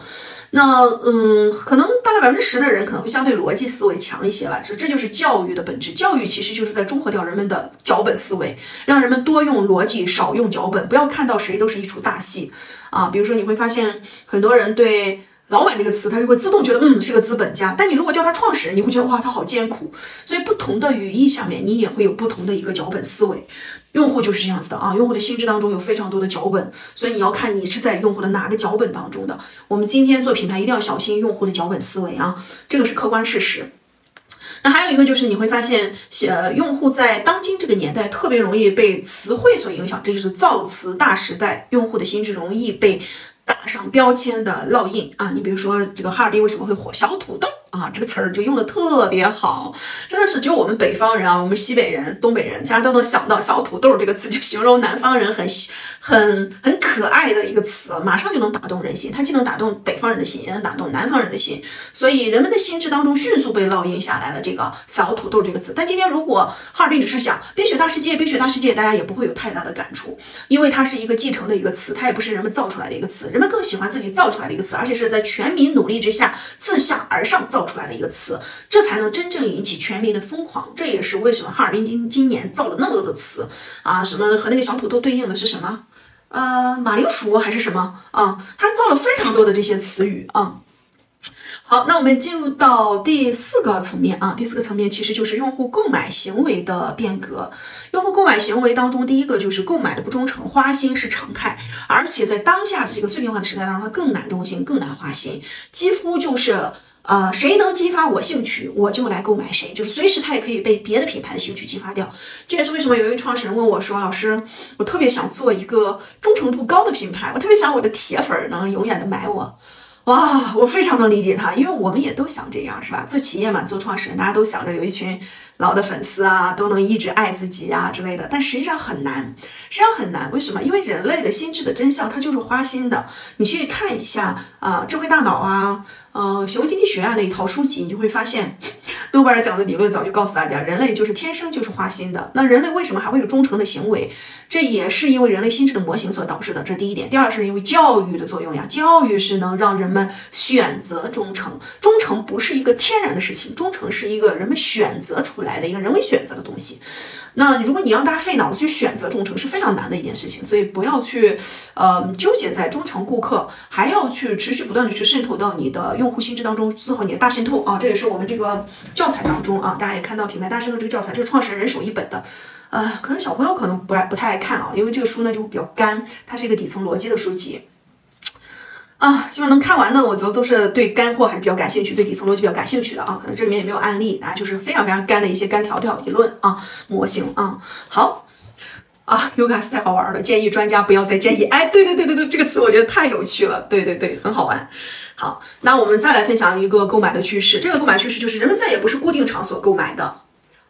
那嗯，可能大概百分之十的人可能会相对逻辑思维强一些吧。这这就是教育的本质。教育其实就是在中和掉人们的脚本思维，让人们多用逻辑，少用脚本。不要看到谁都是一出大戏啊。比如说，你会发现很多人对“老板”这个词，他就会自动觉得嗯是个资本家。但你如果叫他创始人，你会觉得哇他好艰苦。所以不同的语义下面，你也会有不同的一个脚本思维。用户就是这样子的啊，用户的心智当中有非常多的脚本，所以你要看你是在用户的哪个脚本当中的。我们今天做品牌一定要小心用户的脚本思维啊，这个是客观事实。还有一个就是你会发现，呃，用户在当今这个年代特别容易被词汇所影响，这就是造词大时代，用户的心智容易被打上标签的烙印啊。你比如说这个哈尔滨为什么会火？小土豆。啊，这个词儿就用的特别好，真的是只有我们北方人啊，我们西北人、东北人，大家都能想到“小土豆”这个词，就形容南方人很很很可爱的一个词，马上就能打动人心。它既能打动北方人的心，也能打动南方人的心，所以人们的心智当中迅速被烙印下来了这个“小土豆”这个词。但今天如果哈尔滨只是想“冰雪大世界”，冰雪大世界，大家也不会有太大的感触，因为它是一个继承的一个词，它也不是人们造出来的一个词，人们更喜欢自己造出来的一个词，而且是在全民努力之下自下而上造。造出来的一个词，这才能真正引起全民的疯狂。这也是为什么哈尔滨今今年造了那么多的词啊，什么和那个小土豆对应的是什么？呃，马铃薯还是什么啊？他造了非常多的这些词语啊。好，那我们进入到第四个层面啊，第四个层面其实就是用户购买行为的变革。用户购买行为当中，第一个就是购买的不忠诚，花心是常态，而且在当下的这个碎片化的时代当中，它更难忠心，更难花心，几乎就是。呃，谁能激发我兴趣，我就来购买谁，就是随时他也可以被别的品牌的兴趣激发掉。这也是为什么有一位创始人问我说：“老师，我特别想做一个忠诚度高的品牌，我特别想我的铁粉能永远的买我。”哇，我非常能理解他，因为我们也都想这样，是吧？做企业嘛，做创始人，大家都想着有一群老的粉丝啊，都能一直爱自己啊之类的。但实际上很难，实际上很难。为什么？因为人类的心智的真相，它就是花心的。你去看一下啊，智慧大脑啊。呃，行为经济学啊那一套书籍，你就会发现，诺贝尔奖的理论早就告诉大家，人类就是天生就是花心的。那人类为什么还会有忠诚的行为？这也是因为人类心智的模型所导致的。这第一点。第二是因为教育的作用呀，教育是能让人们选择忠诚。忠诚不是一个天然的事情，忠诚是一个人们选择出来的一个人为选择的东西。那如果你让大家费脑子去选择忠诚，是非常难的一件事情。所以不要去呃纠结在忠诚顾客，还要去持续不断的去渗透到你的用。户心智当中做好你的大渗透啊，这也是我们这个教材当中啊，大家也看到品牌大渗透这个教材，这是创始人人手一本的，呃，可是小朋友可能不爱不太爱看啊，因为这个书呢就比较干，它是一个底层逻辑的书籍啊，就是能看完的，我觉得都是对干货还是比较感兴趣，对底层逻辑比较感兴趣的啊，可能这里面也没有案例啊，就是非常非常干的一些干条条理论啊模型啊，好。啊，Yoga 太好玩了，建议专家不要再建议。哎，对对对对对，这个词我觉得太有趣了，对对对，很好玩。好，那我们再来分享一个购买的趋势，这个购买趋势就是人们再也不是固定场所购买的。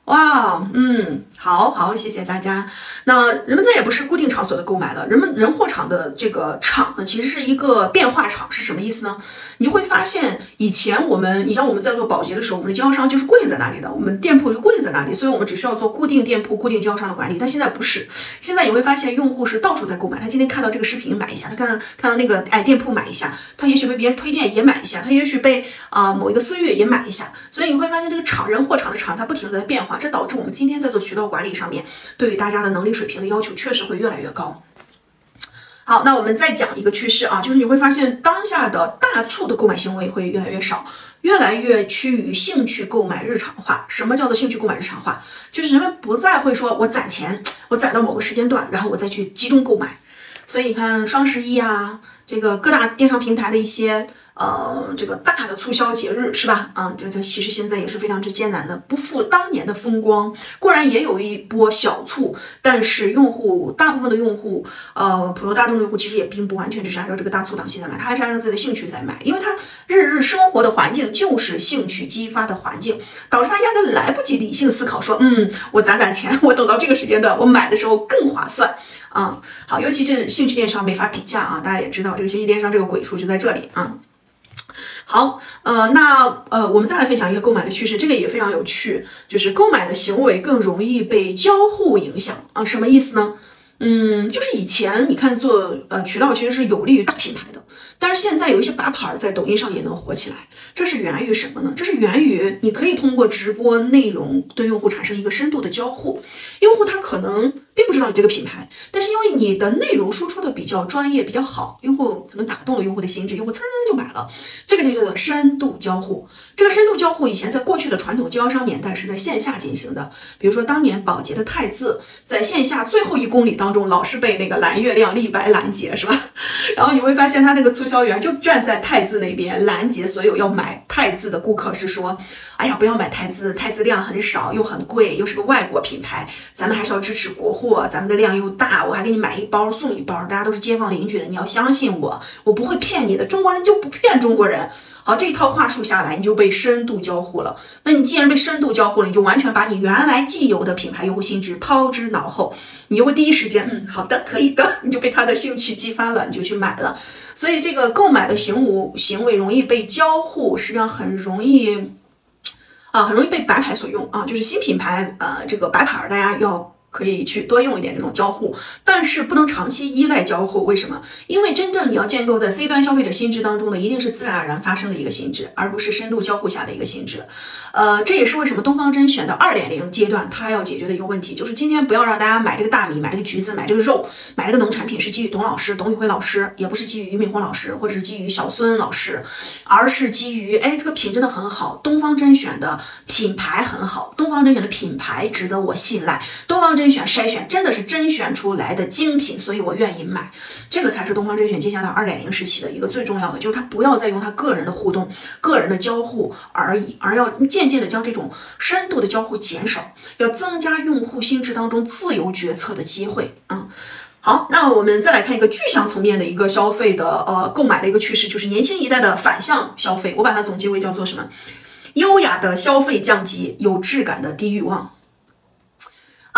哇，嗯，好好，谢谢大家。那人们再也不是固定场所的购买了，人们人货场的这个场呢，其实是一个变化场，是什么意思呢？你会发现，以前我们，你像我们在做保洁的时候，我们的经销商就是固定在那里的，我们店铺就固定在那里，所以我们只需要做固定店铺、固定经销商的管理。但现在不是，现在你会发现，用户是到处在购买。他今天看到这个视频买一下，他看到看到那个哎店铺买一下，他也许被别人推荐也买一下，他也许被啊某一个私域也买一下，所以你会发现这个场人货场的场，它不停的在变化。这导致我们今天在做渠道管理上面，对于大家的能力水平的要求确实会越来越高。好，那我们再讲一个趋势啊，就是你会发现当下的大促的购买行为会越来越少，越来越趋于兴趣购买日常化。什么叫做兴趣购买日常化？就是人们不再会说我攒钱，我攒到某个时间段，然后我再去集中购买。所以你看双十一啊，这个各大电商平台的一些。呃，这个大的促销节日是吧？啊，这这其实现在也是非常之艰难的，不复当年的风光。固然也有一波小促，但是用户大部分的用户，呃，普罗大众用户其实也并不完全只是按照这个大促档期在买，他还是按照自己的兴趣在买，因为他日日生活的环境就是兴趣激发的环境，导致他压根来不及理性思考，说，嗯，我攒攒钱，我等到这个时间段我买的时候更划算。啊，好，尤其是兴趣电商没法比价啊，大家也知道这个兴趣电商这个鬼畜就在这里啊。好，呃，那呃，我们再来分享一个购买的趋势，这个也非常有趣，就是购买的行为更容易被交互影响啊，什么意思呢？嗯，就是以前你看做呃渠道其实是有利于大品牌的，但是现在有一些白牌在抖音上也能火起来，这是源于什么呢？这是源于你可以通过直播内容对用户产生一个深度的交互，用户他可能。并不知道你这个品牌，但是因为你的内容输出的比较专业、比较好，用户可能打动了用户的心智，用户噌就买了。这个就叫做深度交互。这个深度交互以前在过去的传统经销商年代是在线下进行的，比如说当年宝洁的汰渍，在线下最后一公里当中，老是被那个蓝月亮力白拦截，是吧？然后你会发现他那个促销员就站在汰渍那边拦截所有要买汰渍的顾客，是说，哎呀，不要买汰渍，汰渍量很少又很贵，又是个外国品牌，咱们还是要支持国货。咱们的量又大，我还给你买一包送一包，大家都是街坊邻居的，你要相信我，我不会骗你的，中国人就不骗中国人。好，这一套话术下来，你就被深度交互了。那你既然被深度交互了，你就完全把你原来既有的品牌用户心智抛之脑后，你就会第一时间，嗯，好的，可以的，你就被他的兴趣激发了，你就去买了。所以这个购买的行为行为容易被交互，实际上很容易啊，很容易被白牌所用啊，就是新品牌，呃，这个白牌大家要。可以去多用一点这种交互，但是不能长期依赖交互。为什么？因为真正你要建构在 C 端消费者心智当中的，一定是自然而然发生的一个心智，而不是深度交互下的一个心智。呃，这也是为什么东方甄选的二点零阶段，它要解决的一个问题，就是今天不要让大家买这个大米、买这个橘子、买这个肉、买这个农产品是基于董老师、董宇辉老师，也不是基于俞敏洪老师，或者是基于小孙老师，而是基于哎这个品真的很好，东方甄选的品牌很好，东方甄选的品牌值得我信赖，东方。甄选筛选真的是甄选出来的精品，所以我愿意买。这个才是东方甄选接下来二点零时期的一个最重要的，就是他不要再用他个人的互动、个人的交互而已，而要渐渐的将这种深度的交互减少，要增加用户心智当中自由决策的机会。嗯，好，那我们再来看一个具象层面的一个消费的呃购买的一个趋势，就是年轻一代的反向消费。我把它总结为叫做什么？优雅的消费降级，有质感的低欲望。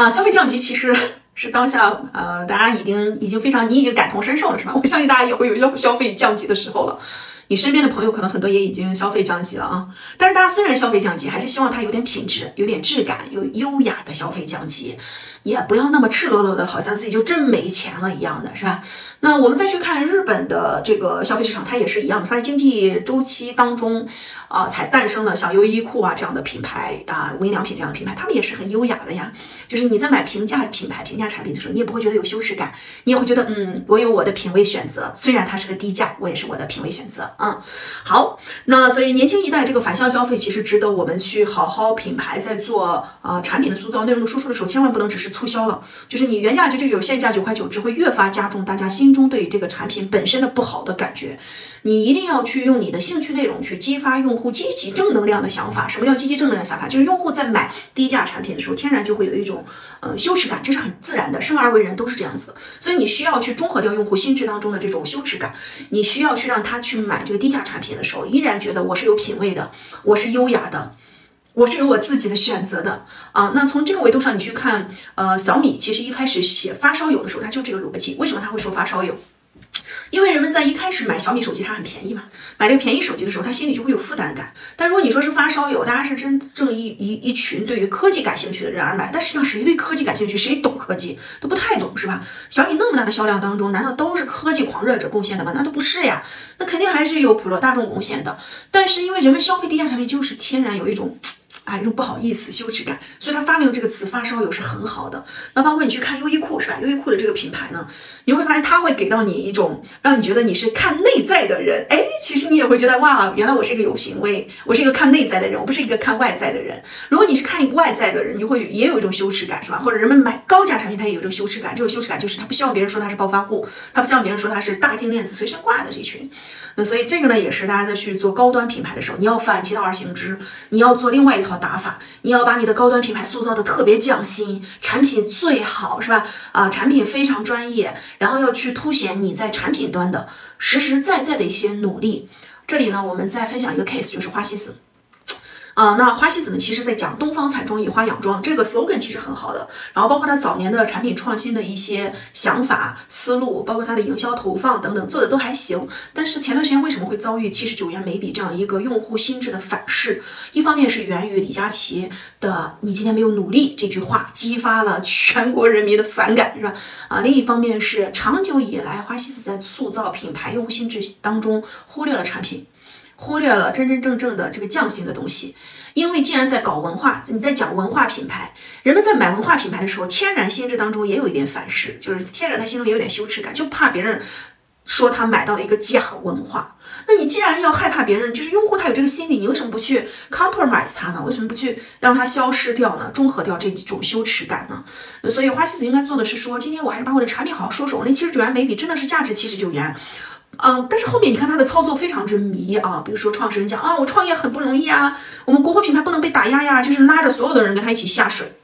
啊，消费降级其实是当下呃，大家已经已经非常，你已经感同身受了，是吧？我相信大家也会有消消费降级的时候了。你身边的朋友可能很多也已经消费降级了啊。但是大家虽然消费降级，还是希望它有点品质、有点质感、有优雅的消费降级，也不要那么赤裸裸的，好像自己就真没钱了一样的，是吧？那我们再去看日本的这个消费市场，它也是一样的，它在经济周期当中。啊，才诞生了像优衣库啊这样的品牌啊，无印良品这样的品牌，他们也是很优雅的呀。就是你在买平价品牌、平价产品的时候，你也不会觉得有羞耻感，你也会觉得，嗯，我有我的品味选择，虽然它是个低价，我也是我的品味选择。嗯，好，那所以年轻一代这个反向消费，其实值得我们去好好品牌在做啊产品的塑造、内容的输出的时候，千万不能只是促销了，就是你原价九九九，现价九块九，只会越发加重大家心中对这个产品本身的不好的感觉。你一定要去用你的兴趣内容去激发用户积极正能量的想法。什么叫积极正能量想法？就是用户在买低价产品的时候，天然就会有一种呃羞耻感，这是很自然的，生而为人都是这样子的。所以你需要去中和掉用户心智当中的这种羞耻感，你需要去让他去买这个低价产品的时候，依然觉得我是有品位的，我是优雅的，我是有我自己的选择的啊。那从这个维度上，你去看，呃，小米其实一开始写发烧友的时候，它就这个逻辑。为什么他会说发烧友？因为人们在一开始买小米手机，它很便宜嘛，买这个便宜手机的时候，他心里就会有负担感。但如果你说是发烧友，大家是真正一一一群对于科技感兴趣的人而买，但实际上谁对科技感兴趣，谁懂科技都不太懂，是吧？小米那么大的销量当中，难道都是科技狂热者贡献的吗？那都不是呀，那肯定还是有普罗大众贡献的。但是因为人们消费低价产品，就是天然有一种。啊，一种不好意思、羞耻感，所以他发明了这个词“发烧友”是很好的。那包括你去看优衣库是吧？优衣库的这个品牌呢，你会发现它会给到你一种让你觉得你是看内在的人。哎，其实你也会觉得哇，原来我是一个有品位，我是一个看内在的人，我不是一个看外在的人。如果你是看一个外在的人，你会也有一种羞耻感是吧？或者人们买高价产品，他也有这个羞耻感。这种羞耻感就是他不希望别人说他是暴发户，他不希望别人说他是大金链子随身挂的这群。所以这个呢，也是大家在去做高端品牌的时候，你要反其道而行之，你要做另外一套打法，你要把你的高端品牌塑造的特别匠心，产品最好是吧？啊，产品非常专业，然后要去凸显你在产品端的实实在在的一些努力。这里呢，我们再分享一个 case，就是花西子。啊，那花西子呢？其实在讲东方彩妆，以花养妆，这个 slogan 其实很好的。然后包括它早年的产品创新的一些想法思路，包括它的营销投放等等，做的都还行。但是前段时间为什么会遭遇七十九元每笔这样一个用户心智的反噬？一方面是源于李佳琦的“你今天没有努力”这句话，激发了全国人民的反感，是吧？啊，另一方面是长久以来花西子在塑造品牌用户心智当中忽略了产品。忽略了真真正正的这个匠心的东西，因为既然在搞文化，你在讲文化品牌，人们在买文化品牌的时候，天然心智当中也有一点反噬，就是天然他心中也有点羞耻感，就怕别人说他买到了一个假文化。那你既然要害怕别人，就是用户他有这个心理，你为什么不去 compromise 他呢？为什么不去让他消失掉呢？中和掉这种羞耻感呢？所以花西子应该做的是说，今天我还是把我的产品好好说说，我那七十九元眉笔真的是价值七十九元。嗯，但是后面你看他的操作非常之迷啊，比如说创始人讲啊，我创业很不容易啊，我们国货品牌不能被打压呀，就是拉着所有的人跟他一起下水。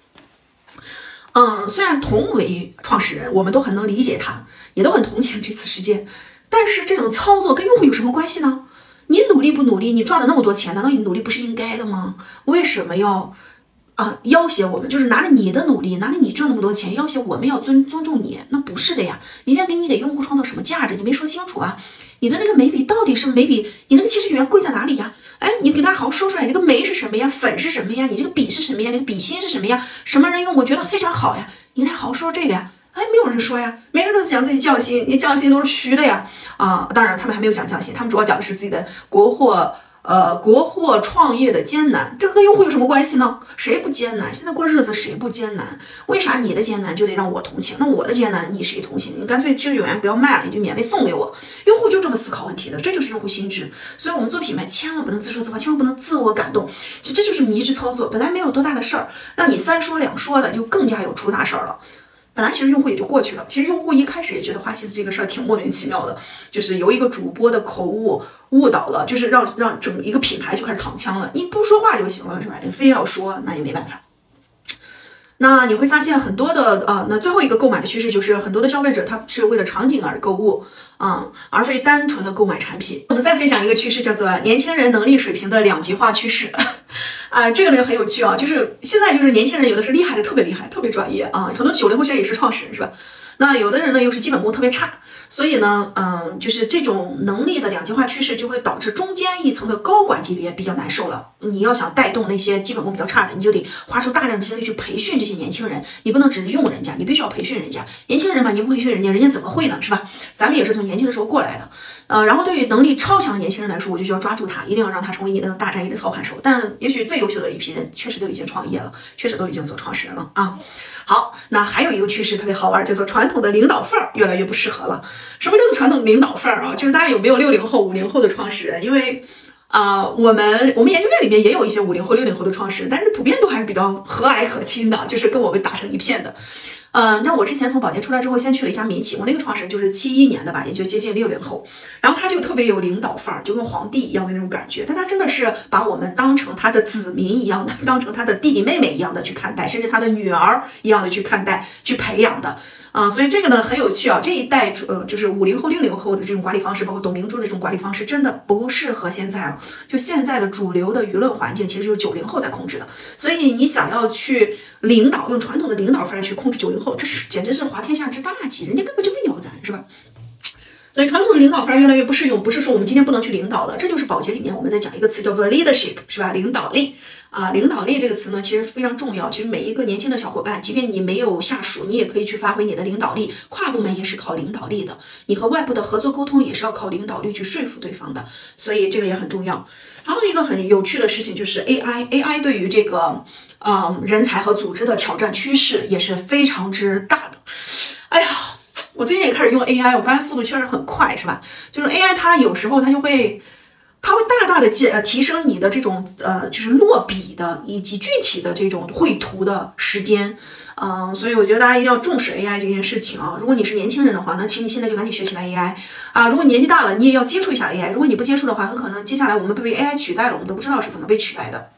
嗯，虽然同为创始人，我们都很能理解他，也都很同情这次事件，但是这种操作跟用户有什么关系呢？你努力不努力？你赚了那么多钱，难道你努力不是应该的吗？为什么要？啊，要挟我们就是拿着你的努力，拿着你赚那么多钱，要挟我们要尊尊重你，那不是的呀！你现在给你给用户创造什么价值？你没说清楚啊！你的那个眉笔到底是眉笔？你那个七十九元贵在哪里呀？哎，你给大家好好说说呀！你这个眉是什么呀？粉是什么呀？你这个笔是什么呀？那个笔芯是什么呀？什么人用？我觉得非常好呀！你得好好说说这个呀！哎，没有人说呀，每个人都讲自己匠心，你匠心都是虚的呀！啊，当然他们还没有讲匠心，他们主要讲的是自己的国货。呃，国货创业的艰难，这跟用户有什么关系呢？谁不艰难？现在过日子谁不艰难？为啥你的艰难就得让我同情？那我的艰难你谁同情？你干脆七十九元不要卖了，你就免费送给我。用户就这么思考问题的，这就是用户心智。所以我们做品牌千万不能自说自话，千万不能自我感动。其实这就是迷之操作，本来没有多大的事儿，让你三说两说的，就更加有出大事儿了。本来其实用户也就过去了，其实用户一开始也觉得花西子这个事儿挺莫名其妙的，就是由一个主播的口误误导了，就是让让整一个品牌就开始躺枪了。你不说话就行了，是吧？你非要说，那也没办法。那你会发现很多的呃，那最后一个购买的趋势就是很多的消费者他是为了场景而购物嗯，而非单纯的购买产品。我们再分享一个趋势，叫做年轻人能力水平的两极化趋势 啊，这个呢很有趣啊，就是现在就是年轻人有的是厉害的特别厉害，特别专业啊，很多九零后现在也是创始人是吧？那有的人呢又是基本功特别差。所以呢，嗯，就是这种能力的两极化趋势，就会导致中间一层的高管级别比较难受了。你要想带动那些基本功比较差的，你就得花出大量的精力去培训这些年轻人。你不能只用人家，你必须要培训人家。年轻人嘛，你不培训人家，人家怎么会呢？是吧？咱们也是从年轻的时候过来的。呃，然后对于能力超强的年轻人来说，我就需要抓住他，一定要让他成为你的大战役的操盘手。但也许最优秀的一批人，确实都已经创业了，确实都已经做创始人了啊。好，那还有一个趋势特别好玩，叫做传统的领导范儿越来越不适合了。什么叫做传统领导范儿啊？就是大家有没有六零后、五零后的创始人？因为啊，我们我们研究院里面也有一些五零后、六零后的创始人，但是普遍都还是比较和蔼可亲的，就是跟我们打成一片的。嗯，那我之前从宝洁出来之后，先去了一家民企，我那个创始人就是七一年的吧，也就接近六零后，然后他就特别有领导范儿，就跟皇帝一样的那种感觉，但他真的是把我们当成他的子民一样的，当成他的弟弟妹妹一样的去看待，甚至他的女儿一样的去看待、去培养的。啊，所以这个呢很有趣啊，这一代呃就是五零后、六零后的这种管理方式，包括董明珠的这种管理方式，真的不适合现在了。就现在的主流的舆论环境，其实就是九零后在控制的。所以你想要去领导，用传统的领导方式去控制九零后，这是简直是滑天下之大稽，人家根本就不鸟咱，是吧？所以传统的领导方式越来越不适用，不是说我们今天不能去领导的，这就是保洁里面我们在讲一个词叫做 leadership，是吧？领导力啊，领导力这个词呢，其实非常重要。其实每一个年轻的小伙伴，即便你没有下属，你也可以去发挥你的领导力。跨部门也是靠领导力的，你和外部的合作沟通也是要靠领导力去说服对方的，所以这个也很重要。还有一个很有趣的事情就是 AI，AI 对于这个嗯人才和组织的挑战趋势也是非常之大的。哎呀。我最近也开始用 AI，我发现速度确实很快，是吧？就是 AI 它有时候它就会，它会大大的提呃提升你的这种呃就是落笔的以及具体的这种绘图的时间，嗯，所以我觉得大家一定要重视 AI 这件事情啊。如果你是年轻人的话，那请你现在就赶紧学起来 AI 啊。如果你年纪大了，你也要接触一下 AI。如果你不接触的话，很可能接下来我们被 AI 取代了，我们都不知道是怎么被取代的。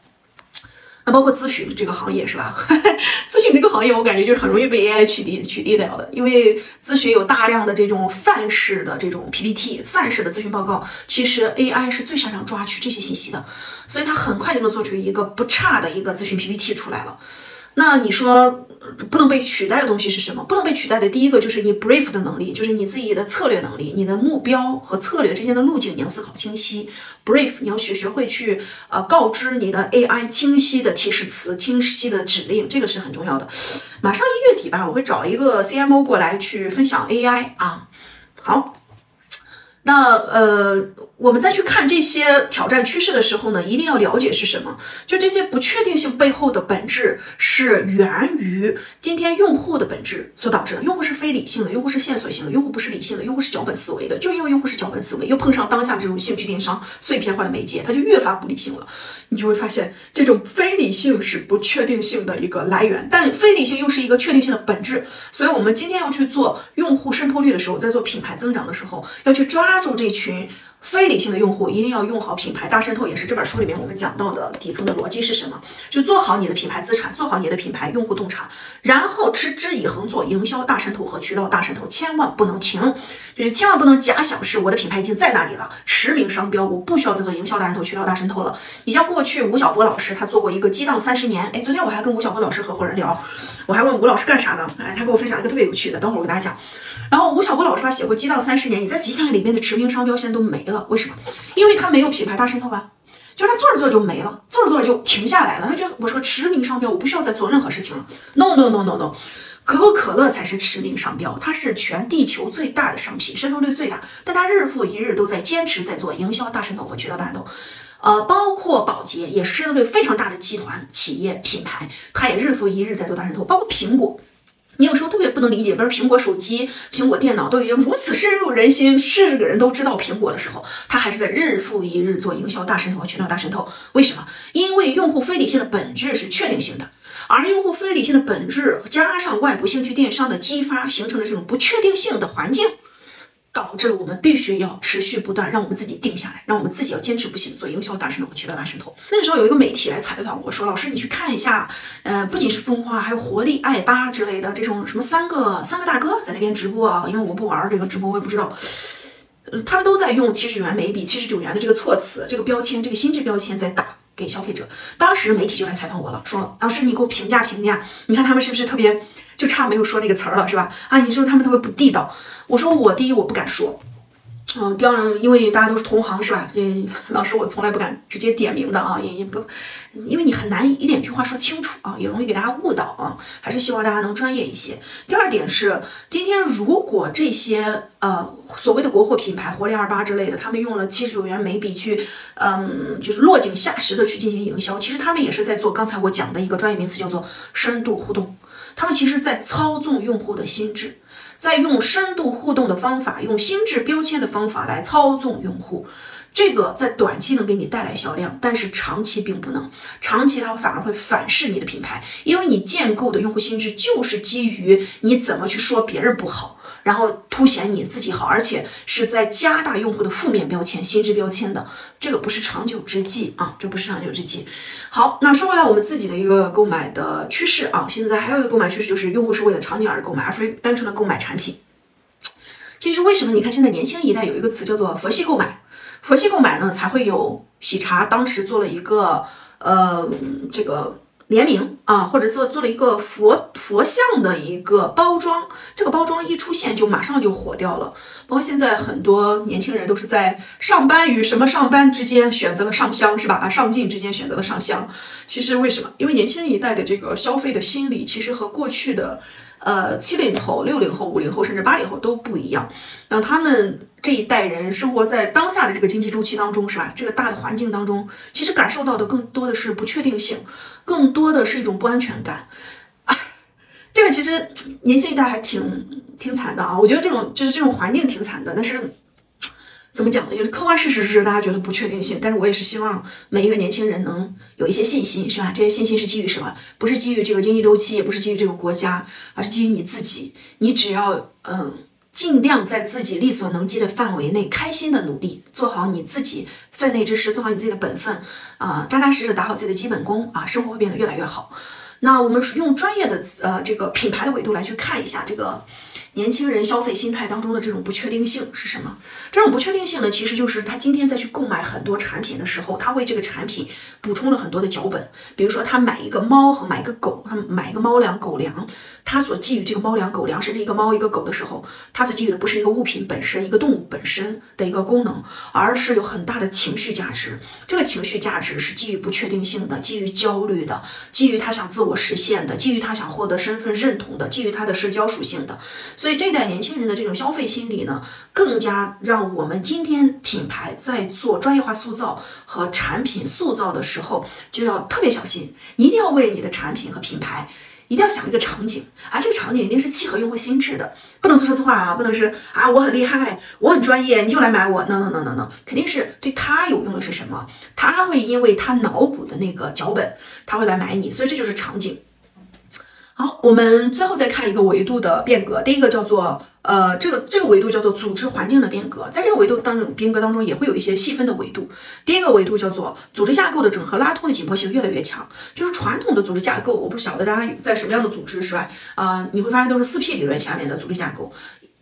包括咨询这个行业是吧？咨询这个行业，我感觉就是很容易被 AI 取缔取缔掉的，因为咨询有大量的这种范式的这种 PPT、范式的咨询报告，其实 AI 是最擅长抓取这些信息的，所以它很快就能做出一个不差的一个咨询 PPT 出来了。那你说不能被取代的东西是什么？不能被取代的第一个就是你 brief 的能力，就是你自己的策略能力，你的目标和策略之间的路径你要思考清晰。brief 你要学学会去呃告知你的 AI 清晰的提示词、清晰的指令，这个是很重要的。马上一月底吧，我会找一个 CMO 过来去分享 AI 啊。好。那呃，我们再去看这些挑战趋势的时候呢，一定要了解是什么。就这些不确定性背后的本质是源于今天用户的本质所导致的。用户是非理性的，用户是线索性的，用户不是理性的，用户是脚本思维的。就因为用户是脚本思维，又碰上当下这种兴趣电商碎片化的媒介，它就越发不理性了。你就会发现，这种非理性是不确定性的一个来源，但非理性又是一个确定性的本质。所以，我们今天要去做用户渗透率的时候，在做品牌增长的时候，要去抓。抓住这群非理性的用户，一定要用好品牌大渗透，也是这本书里面我们讲到的底层的逻辑是什么？就做好你的品牌资产，做好你的品牌用户洞察，然后持之以恒做营销大渗透和渠道大渗透，千万不能停，就是千万不能假想是我的品牌已经在那里了，驰名商标，我不需要再做营销大渗透、渠道大渗透了。你像过去吴晓波老师，他做过一个激荡三十年，哎，昨天我还跟吴晓波老师合伙人聊，我还问吴老师干啥呢？哎，他给我分享一个特别有趣的，等会儿我给大家讲。然后吴晓波老师他写过《激荡三十年》，你再仔细看看里面的驰名商标，现在都没了。为什么？因为他没有品牌大渗透啊，就是他做着做着就没了，做着做着就停下来了。他觉得我是个驰名商标，我不需要再做任何事情了。No no no no no，可口可乐才是驰名商标，它是全地球最大的商品，渗透率最大，但它日复一日都在坚持在做营销大渗透和渠道大渗透。呃，包括宝洁也是渗透率非常大的集团企业品牌，它也日复一日在做大渗透，包括苹果。你有时候特别不能理解，比如苹果手机、苹果电脑都已经如此深入人心，是个人都知道苹果的时候，它还是在日复一日做营销大渗透和渠道大渗透。为什么？因为用户非理性的本质是确定性的，而用户非理性的本质加上外部兴趣电商的激发，形成了这种不确定性的环境。导致了我们必须要持续不断，让我们自己定下来，让我们自己要坚持不懈做营销大渗透和渠道大神头。那个时候有一个媒体来采访我说：“老师，你去看一下，呃，不仅是蜂花，还有活力、爱吧之类的这种什么三个三个大哥在那边直播啊。因为我不玩这个直播，我也不知道，嗯，他们都在用七十九元每笔、七十九元的这个措辞、这个标签、这个心智标签在打给消费者。当时媒体就来采访我了，说：老师，你给我评价评价，你看他们是不是特别？”就差没有说那个词儿了，是吧？啊，你说他们特别不地道。我说我第一我不敢说，嗯，第二因为大家都是同行，是吧？嗯，老师我从来不敢直接点名的啊，也也不，因为你很难一两句话说清楚啊，也容易给大家误导啊。还是希望大家能专业一些。第二点是，今天如果这些呃所谓的国货品牌，活力二八之类的，他们用了七十九元每笔去，嗯，就是落井下石的去进行营销，其实他们也是在做刚才我讲的一个专业名词，叫做深度互动。他们其实在操纵用户的心智，在用深度互动的方法，用心智标签的方法来操纵用户。这个在短期能给你带来销量，但是长期并不能。长期它反而会反噬你的品牌，因为你建构的用户心智就是基于你怎么去说别人不好。然后凸显你自己好，而且是在加大用户的负面标签、心智标签的，这个不是长久之计啊，这不是长久之计。好，那说回来，我们自己的一个购买的趋势啊，现在还有一个购买趋势就是用户是为了场景而购买，而非单纯的购买产品。这就是为什么你看现在年轻一代有一个词叫做佛系购买，佛系购买呢才会有喜茶当时做了一个呃这个。联名啊，或者做做了一个佛佛像的一个包装，这个包装一出现就马上就火掉了。包括现在很多年轻人都是在上班与什么上班之间选择了上香，是吧？啊，上进之间选择了上香。其实为什么？因为年轻一代的这个消费的心理，其实和过去的。呃，七零后、六零后、五零后，甚至八零后都不一样。那他们这一代人生活在当下的这个经济周期当中，是吧？这个大的环境当中，其实感受到的更多的是不确定性，更多的是一种不安全感。哎，这个其实年轻一代还挺挺惨的啊。我觉得这种就是这种环境挺惨的，但是。怎么讲呢？就是客观事实是大家觉得不确定性，但是我也是希望每一个年轻人能有一些信心，是吧？这些信心是基于什么？不是基于这个经济周期，也不是基于这个国家，而是基于你自己。你只要嗯，尽量在自己力所能及的范围内，开心的努力，做好你自己分内之事，做好你自己的本分啊，扎扎实实打好自己的基本功啊，生活会变得越来越好。那我们用专业的呃这个品牌的维度来去看一下这个。年轻人消费心态当中的这种不确定性是什么？这种不确定性呢，其实就是他今天再去购买很多产品的时候，他为这个产品补充了很多的脚本。比如说，他买一个猫和买一个狗，他买一个猫粮、狗粮，他所寄予这个猫粮、狗粮，甚至一个猫、一个狗的时候，他所寄予的不是一个物品本身、一个动物本身的一个功能，而是有很大的情绪价值。这个情绪价值是基于不确定性的，基于焦虑的，基于他想自我实现的，基于他想获得身份认同的，基于他的社交属性的。所以这代年轻人的这种消费心理呢，更加让我们今天品牌在做专业化塑造和产品塑造的时候，就要特别小心。你一定要为你的产品和品牌，一定要想一个场景啊，这个场景一定是契合用户心智的，不能自说自话啊，不能是啊我很厉害，我很专业，你就来买我，no no no no no，肯定是对他有用的是什么？他会因为他脑补的那个脚本，他会来买你，所以这就是场景。好，我们最后再看一个维度的变革。第一个叫做，呃，这个这个维度叫做组织环境的变革。在这个维度当中，变革当中也会有一些细分的维度。第一个维度叫做组织架构的整合拉通的紧迫性越来越强。就是传统的组织架构，我不晓得大家在什么样的组织是吧？啊，你会发现都是四 P 理论下面的组织架构。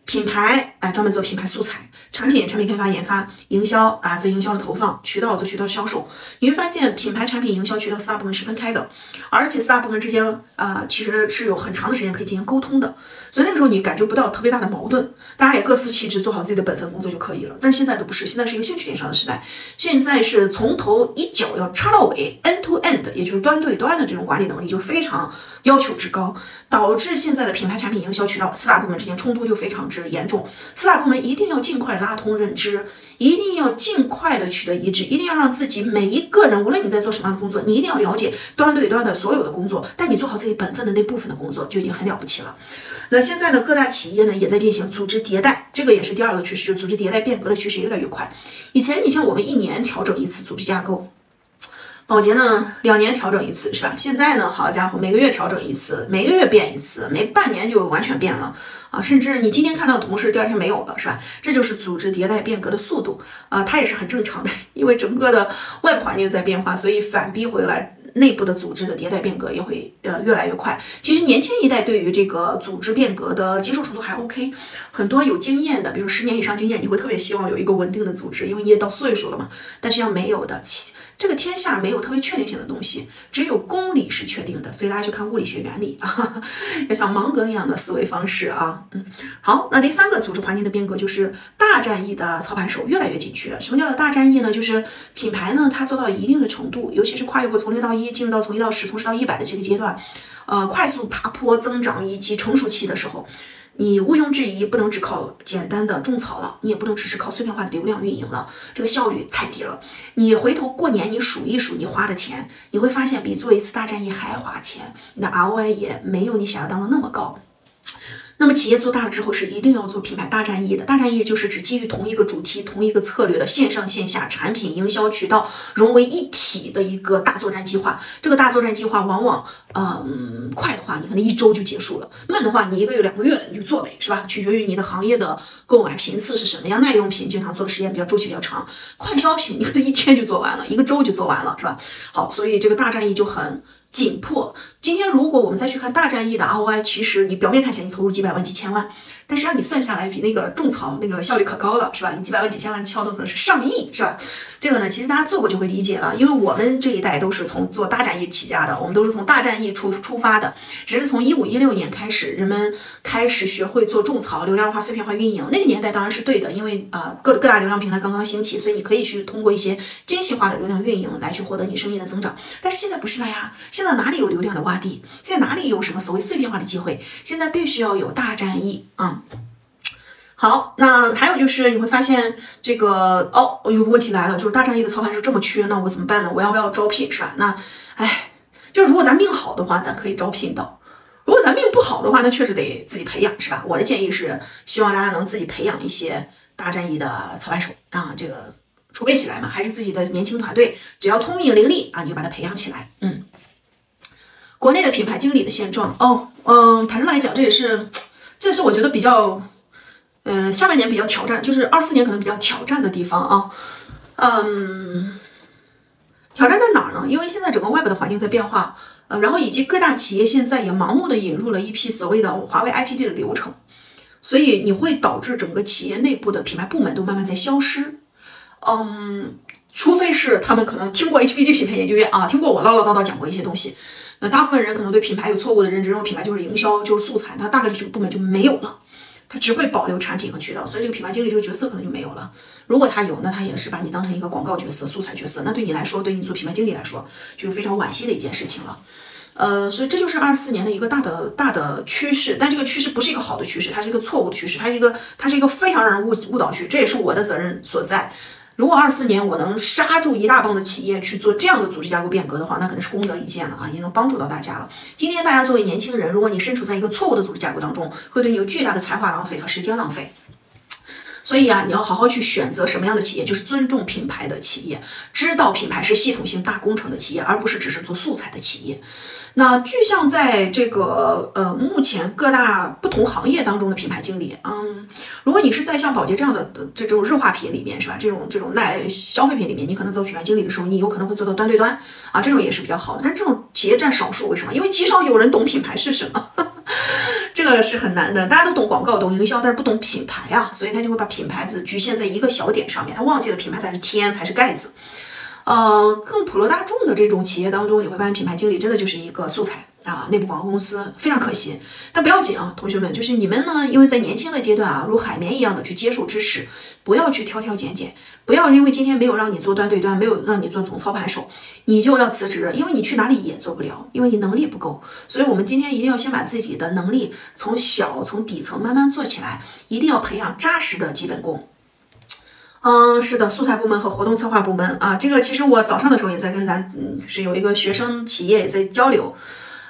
品牌哎，专门做品牌素材；产品、产品开发、研发、营销啊，做营销的投放；渠道做渠道销售。你会发现，品牌、产品、营销、渠道四大部分是分开的，而且四大部分之间啊，其实是有很长的时间可以进行沟通的。所以那个时候你感觉不到特别大的矛盾，大家也各司其职，做好自己的本分工作就可以了。但是现在都不是，现在是一个兴趣电商的时代，现在是从头一脚要插到尾，end to end，也就是端对端的这种管理能力就非常要求之高，导致现在的品牌、产品、营销、渠道四大部门之间冲突就非常之严重。四大部门一定要尽快拉通认知，一定要尽快的取得一致，一定要让自己每一个人，无论你在做什么样的工作，你一定要了解端对端的所有的工作，但你做好自己本分的那部分的工作就已经很了不起了。那现在呢，各大企业呢也在进行组织迭代，这个也是第二个趋势，就组织迭代变革的趋势越来越快。以前你像我们一年调整一次组织架构，保洁呢两年调整一次，是吧？现在呢，好家伙，每个月调整一次，每个月变一次，每半年就完全变了啊！甚至你今天看到的同事，第二天没有了，是吧？这就是组织迭代变革的速度啊，它也是很正常的，因为整个的外部环境在变化，所以反逼回来。内部的组织的迭代变革也会呃越来越快。其实年轻一代对于这个组织变革的接受程度还 OK，很多有经验的，比如十年以上经验，你会特别希望有一个稳定的组织，因为你也到岁数了嘛。但是要没有的。这个天下没有特别确定性的东西，只有公理是确定的，所以大家去看物理学原理啊，要 像芒格一样的思维方式啊。嗯，好，那第三个组织环境的变革就是大战役的操盘手越来越紧缺。什么叫做大战役呢？就是品牌呢，它做到一定的程度，尤其是跨越过从零到一，进入到从一到十、从十到一百的这个阶段，呃，快速爬坡增长以及成熟期的时候。你毋庸置疑，不能只靠简单的种草了，你也不能只是靠碎片化的流量运营了，这个效率太低了。你回头过年你数一数你花的钱，你会发现比做一次大战役还花钱，你的 ROI 也没有你想象当中那么高。那么企业做大了之后是一定要做品牌大战役的，大战役就是指基于同一个主题、同一个策略的线上线下产品营销渠道融为一体的一个大作战计划。这个大作战计划往往，嗯，快的话你可能一周就结束了，慢的话你一个月、两个月你就做呗，是吧？取决于你的行业的购买频次是什么样。耐用品经常做的时间比较周期比较长，快消品你可能一天就做完了，一个周就做完了，是吧？好，所以这个大战役就很。紧迫。今天如果我们再去看大战役的 ROI，其实你表面看起来你投入几百万、几千万，但实际上你算下来比那个种草那个效率可高了，是吧？你几百万几千万敲的可能是上亿，是吧？这个呢，其实大家做过就会理解了，因为我们这一代都是从做大战役起家的，我们都是从大战役出出发的，只是从一五一六年开始，人们开始学会做种草、流量化、碎片化运营。那个年代当然是对的，因为啊各各大流量平台刚刚兴起，所以你可以去通过一些精细化的流量运营来去获得你生意的增长。但是现在不是了呀，现在哪里有流量的洼地？现在哪里有什么所谓碎片化的机会？现在必须要有大战役啊！好，那还有就是你会发现这个哦，有个问题来了，就是大战役的操盘手这么缺，那我怎么办呢？我要不要招聘是吧？那哎，就是如果咱命好的话，咱可以招聘到；如果咱命不好的话，那确实得自己培养是吧？我的建议是，希望大家能自己培养一些大战役的操盘手啊，这个储备起来嘛，还是自己的年轻团队，只要聪明伶俐啊，你就把它培养起来。嗯，国内的品牌经理的现状哦，嗯，坦率来讲，这也是，这是我觉得比较。嗯，下半年比较挑战，就是二四年可能比较挑战的地方啊。嗯，挑战在哪儿呢？因为现在整个外部的环境在变化，呃，然后以及各大企业现在也盲目的引入了一批所谓的华为 IPD 的流程，所以你会导致整个企业内部的品牌部门都慢慢在消失。嗯，除非是他们可能听过 HBG 品牌研究院啊，听过我唠唠叨叨讲过一些东西，那大部分人可能对品牌有错误的认知，认为品牌就是营销，就是素材，那大概率这个部门就没有了。他只会保留产品和渠道，所以这个品牌经理这个角色可能就没有了。如果他有，那他也是把你当成一个广告角色、素材角色，那对你来说，对你做品牌经理来说，就是非常惋惜的一件事情了。呃，所以这就是二四年的一个大的大的趋势，但这个趋势不是一个好的趋势，它是一个错误的趋势，它是一个它是一个非常让人误误导区，这也是我的责任所在。如果二四年我能刹住一大帮的企业去做这样的组织架构变革的话，那可能是功德一件了啊，也能帮助到大家了。今天大家作为年轻人，如果你身处在一个错误的组织架构当中，会对你有巨大的才华浪费和时间浪费。所以啊，你要好好去选择什么样的企业，就是尊重品牌的企业，知道品牌是系统性大工程的企业，而不是只是做素材的企业。那具象在这个呃目前各大不同行业当中的品牌经理，嗯，如果你是在像宝洁这样的这种日化品里面是吧？这种这种耐消费品里面，你可能做品牌经理的时候，你有可能会做到端对端啊，这种也是比较好的。但这种企业占少数，为什么？因为极少有人懂品牌是什么。这个是很难的，大家都懂广告、懂营销，但是不懂品牌啊，所以他就会把品牌子局限在一个小点上面，他忘记了品牌才是天，才是盖子。呃，更普罗大众的这种企业当中，你会发现品牌经理真的就是一个素材。啊，内部广告公司非常可惜，但不要紧啊，同学们，就是你们呢，因为在年轻的阶段啊，如海绵一样的去接受知识，不要去挑挑拣拣，不要因为今天没有让你做端对端，没有让你做总操盘手，你就要辞职，因为你去哪里也做不了，因为你能力不够。所以，我们今天一定要先把自己的能力从小从底层慢慢做起来，一定要培养扎实的基本功。嗯，是的，素材部门和活动策划部门啊，这个其实我早上的时候也在跟咱嗯是有一个学生企业也在交流。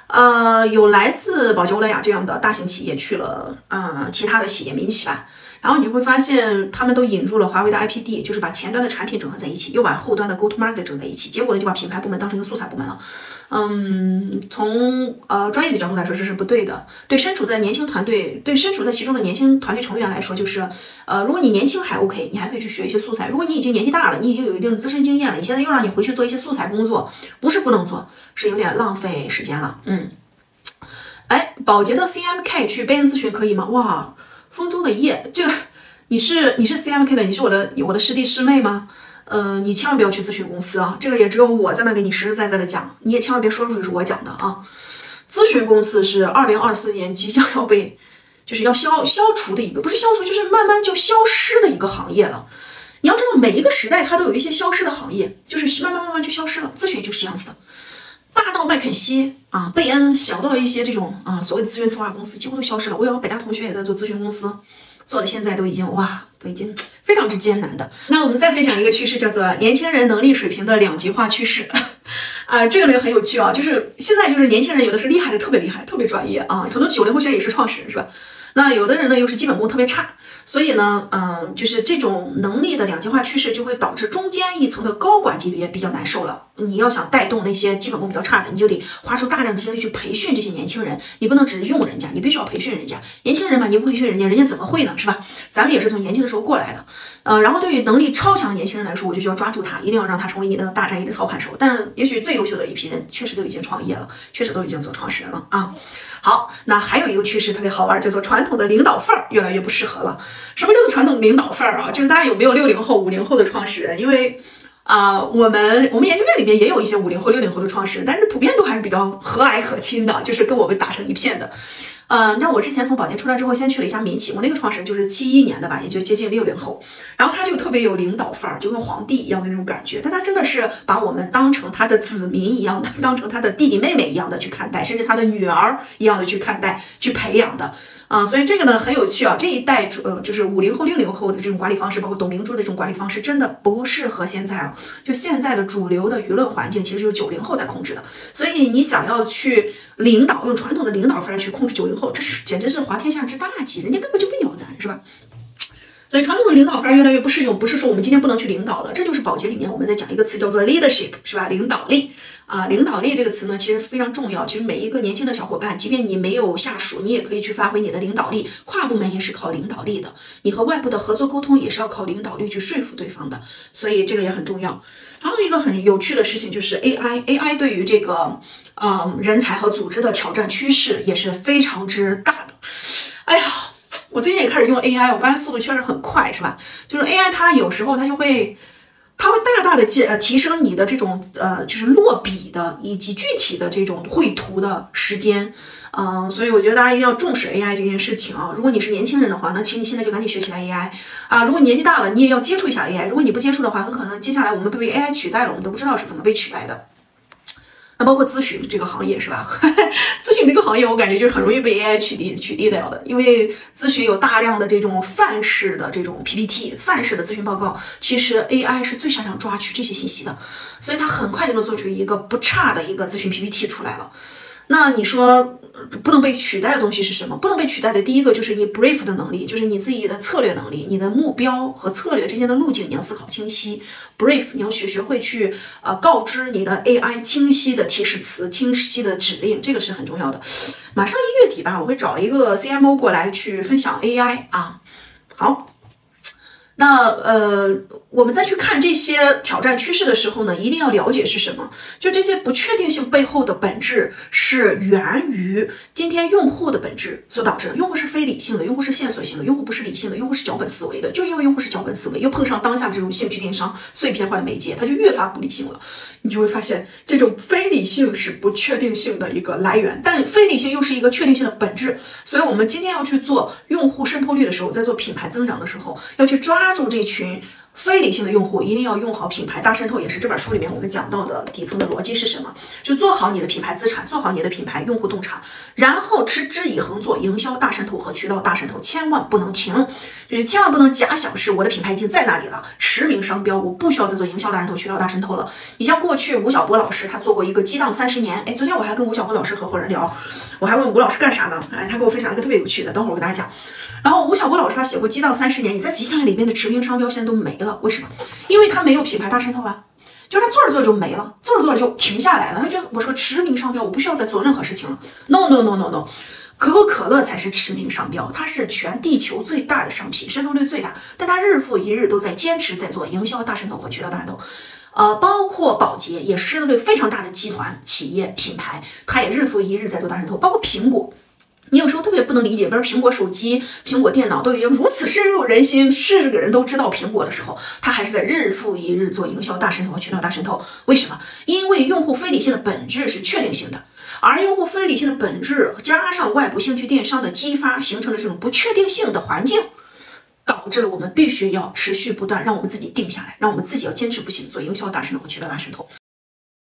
呃，有来自宝洁欧莱雅这样的大型企业去了，呃，其他的企业民企吧，然后你就会发现，他们都引入了华为的 IPD，就是把前端的产品整合在一起，又把后端的 Go to Market 整在一起，结果呢，就把品牌部门当成一个素材部门了。嗯，从呃专业的角度来说，这是不对的。对身处在年轻团队，对身处在其中的年轻团队成员来说，就是呃，如果你年轻还 OK，你还可以去学一些素材。如果你已经年纪大了，你已经有一定的资深经验了，你现在又让你回去做一些素材工作，不是不能做，是有点浪费时间了。嗯，哎，宝洁的 CMK 去贝恩咨询可以吗？哇，风中的叶，这个你是你是 CMK 的，你是我的我的师弟师妹吗？嗯，你千万不要去咨询公司啊！这个也只有我在那给你实实在在的讲，你也千万别说出去是我讲的啊！咨询公司是二零二四年即将要被，就是要消消除的一个，不是消除，就是慢慢就消失的一个行业了。你要知道，每一个时代它都有一些消失的行业，就是慢慢慢慢就消失了。咨询就是这样子的，大到麦肯锡啊、贝恩，小到一些这种啊所谓的咨询策划公司，几乎都消失了。我有个北大同学也在做咨询公司。做的现在都已经哇，都已经非常之艰难的。那我们再分享一个趋势，叫做年轻人能力水平的两极化趋势。啊，这个呢很有趣啊，就是现在就是年轻人有的是厉害的特别厉害，特别专业啊，很多九零后现在也是创始人是吧？那有的人呢又是基本功特别差。所以呢，嗯，就是这种能力的两极化趋势，就会导致中间一层的高管级别比较难受了。你要想带动那些基本功比较差的，你就得花出大量的精力去培训这些年轻人。你不能只是用人家，你必须要培训人家。年轻人嘛，你不培训人家，人家怎么会呢？是吧？咱们也是从年轻的时候过来的。呃，然后对于能力超强的年轻人来说，我就需要抓住他，一定要让他成为你的大战役的操盘手。但也许最优秀的一批人，确实都已经创业了，确实都已经做创始人了啊。好，那还有一个趋势特别好玩，叫做传统的领导范儿越来越不适合了。什么叫做传统领导范儿啊？就是大家有没有六零后、五零后的创始人？因为啊，我们我们研究院里面也有一些五零后、六零后的创始人，但是普遍都还是比较和蔼可亲的，就是跟我们打成一片的。嗯，那我之前从宝洁出来之后，先去了一家民企，我那个创始人就是七一年的吧，也就接近六零后，然后他就特别有领导范儿，就跟皇帝一样的那种感觉，但他真的是把我们当成他的子民一样的，当成他的弟弟妹妹一样的去看待，甚至他的女儿一样的去看待、去培养的。啊，所以这个呢很有趣啊，这一代主呃就是五零后、六零后的这种管理方式，包括董明珠的这种管理方式，真的不适合现在了。就现在的主流的舆论环境，其实就是九零后在控制的。所以你想要去领导，用传统的领导范儿去控制九零后，这是简直是滑天下之大稽，人家根本就不鸟咱，是吧？所以传统的领导范儿越来越不适用，不是说我们今天不能去领导了，这就是保洁里面我们在讲一个词叫做 leadership，是吧？领导力。啊，领导力这个词呢，其实非常重要。其实每一个年轻的小伙伴，即便你没有下属，你也可以去发挥你的领导力。跨部门也是靠领导力的，你和外部的合作沟通也是要靠领导力去说服对方的。所以这个也很重要。还有一个很有趣的事情就是 AI，AI 对于这个嗯人才和组织的挑战趋势也是非常之大的。哎呀，我最近也开始用 AI，我发现速度确实很快，是吧？就是 AI 它有时候它就会。它会大大的提呃提升你的这种呃就是落笔的以及具体的这种绘图的时间，嗯，所以我觉得大家一定要重视 AI 这件事情啊。如果你是年轻人的话，那请你现在就赶紧学起来 AI 啊。如果年纪大了，你也要接触一下 AI。如果你不接触的话，很可能接下来我们被 AI 取代了，我们都不知道是怎么被取代的。那包括咨询这个行业是吧？咨询这个行业，我感觉就是很容易被 AI 取缔取缔掉的，因为咨询有大量的这种范式的这种 PPT、范式的咨询报告，其实 AI 是最擅长抓取这些信息的，所以它很快就能做出一个不差的一个咨询 PPT 出来了。那你说不能被取代的东西是什么？不能被取代的第一个就是你 brief 的能力，就是你自己的策略能力，你的目标和策略之间的路径你要思考清晰。brief 你要学学会去呃告知你的 AI 清晰的提示词、清晰的指令，这个是很重要的。马上一月底吧，我会找一个 CMO 过来去分享 AI 啊。好。那呃，我们再去看这些挑战趋势的时候呢，一定要了解是什么。就这些不确定性背后的本质是源于今天用户的本质所导致的。用户是非理性的，用户是线索型的，用户不是理性的，用户是脚本思维的。就因为用户是脚本思维，又碰上当下这种兴趣电商碎片化的媒介，它就越发不理性了。你就会发现，这种非理性是不确定性的一个来源，但非理性又是一个确定性的本质。所以，我们今天要去做用户渗透率的时候，在做品牌增长的时候，要去抓。住这群。非理性的用户一定要用好品牌大渗透，也是这本书里面我们讲到的底层的逻辑是什么？就做好你的品牌资产，做好你的品牌用户洞察，然后持之以恒做营销大渗透和渠道大渗透，千万不能停，就是千万不能假想是我的品牌已经在那里了，驰名商标，我不需要再做营销大渗透、渠道大渗透了。你像过去吴晓波老师，他做过一个激荡三十年，哎，昨天我还跟吴晓波老师合伙人聊，我还问吴老师干啥呢？哎，他给我分享了一个特别有趣的，等会儿我给大家讲。然后吴晓波老师他写过激荡三十年，你再仔细看看里面的驰名商标，现在都没了，为什么？因为他没有品牌大渗透啊，就是他做着做着就没了，做着做着就停下来了。他觉得我是个驰名商标，我不需要再做任何事情了。No no no no no，可口可乐才是驰名商标，它是全地球最大的商品，渗透率最大，但它日复一日都在坚持在做营销大渗透和渠道大渗透。呃，包括宝洁也是渗透率非常大的集团企业品牌，它也日复一日在做大渗透，包括苹果。你有时候特别不能理解，比如苹果手机、苹果电脑都已经如此深入人心，是个人都知道苹果的时候，它还是在日复一日做营销大渗透和渠道大渗透。为什么？因为用户非理性的本质是确定性的，而用户非理性的本质加上外部兴趣电商的激发，形成了这种不确定性的环境，导致了我们必须要持续不断，让我们自己定下来，让我们自己要坚持不懈做营销大渗透和渠道大渗透。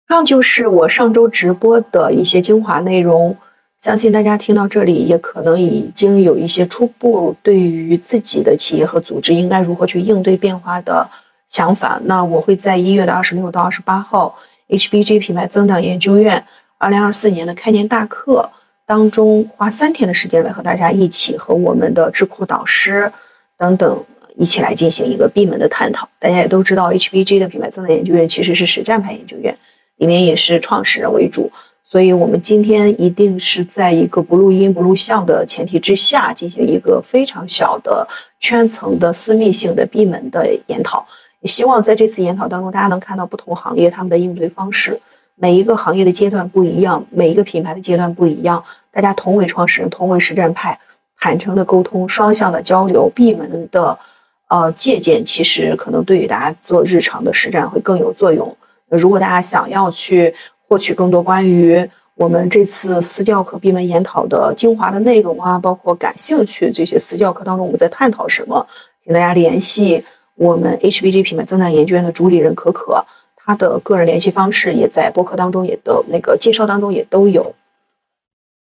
以上就是我上周直播的一些精华内容。相信大家听到这里，也可能已经有一些初步对于自己的企业和组织应该如何去应对变化的想法。那我会在一月的二十六到二十八号，HBG 品牌增长研究院二零二四年的开年大课当中，花三天的时间来和大家一起和我们的智库导师等等一起来进行一个闭门的探讨。大家也都知道，HBG 的品牌增长研究院其实是实战派研究院，里面也是创始人为主。所以我们今天一定是在一个不录音不录像的前提之下，进行一个非常小的圈层的私密性的闭门的研讨。也希望在这次研讨当中，大家能看到不同行业他们的应对方式。每一个行业的阶段不一样，每一个品牌的阶段不一样。大家同为创始人，同为实战派，坦诚的沟通，双向的交流，闭门的呃借鉴，其实可能对于大家做日常的实战会更有作用。如果大家想要去获取更多关于我们这次私教课闭门研讨的精华的内容啊，包括感兴趣这些私教课当中我们在探讨什么，请大家联系我们 HBG 品牌增长研究院的主理人可可。他的个人联系方式也在博客当中也都那个介绍当中也都有。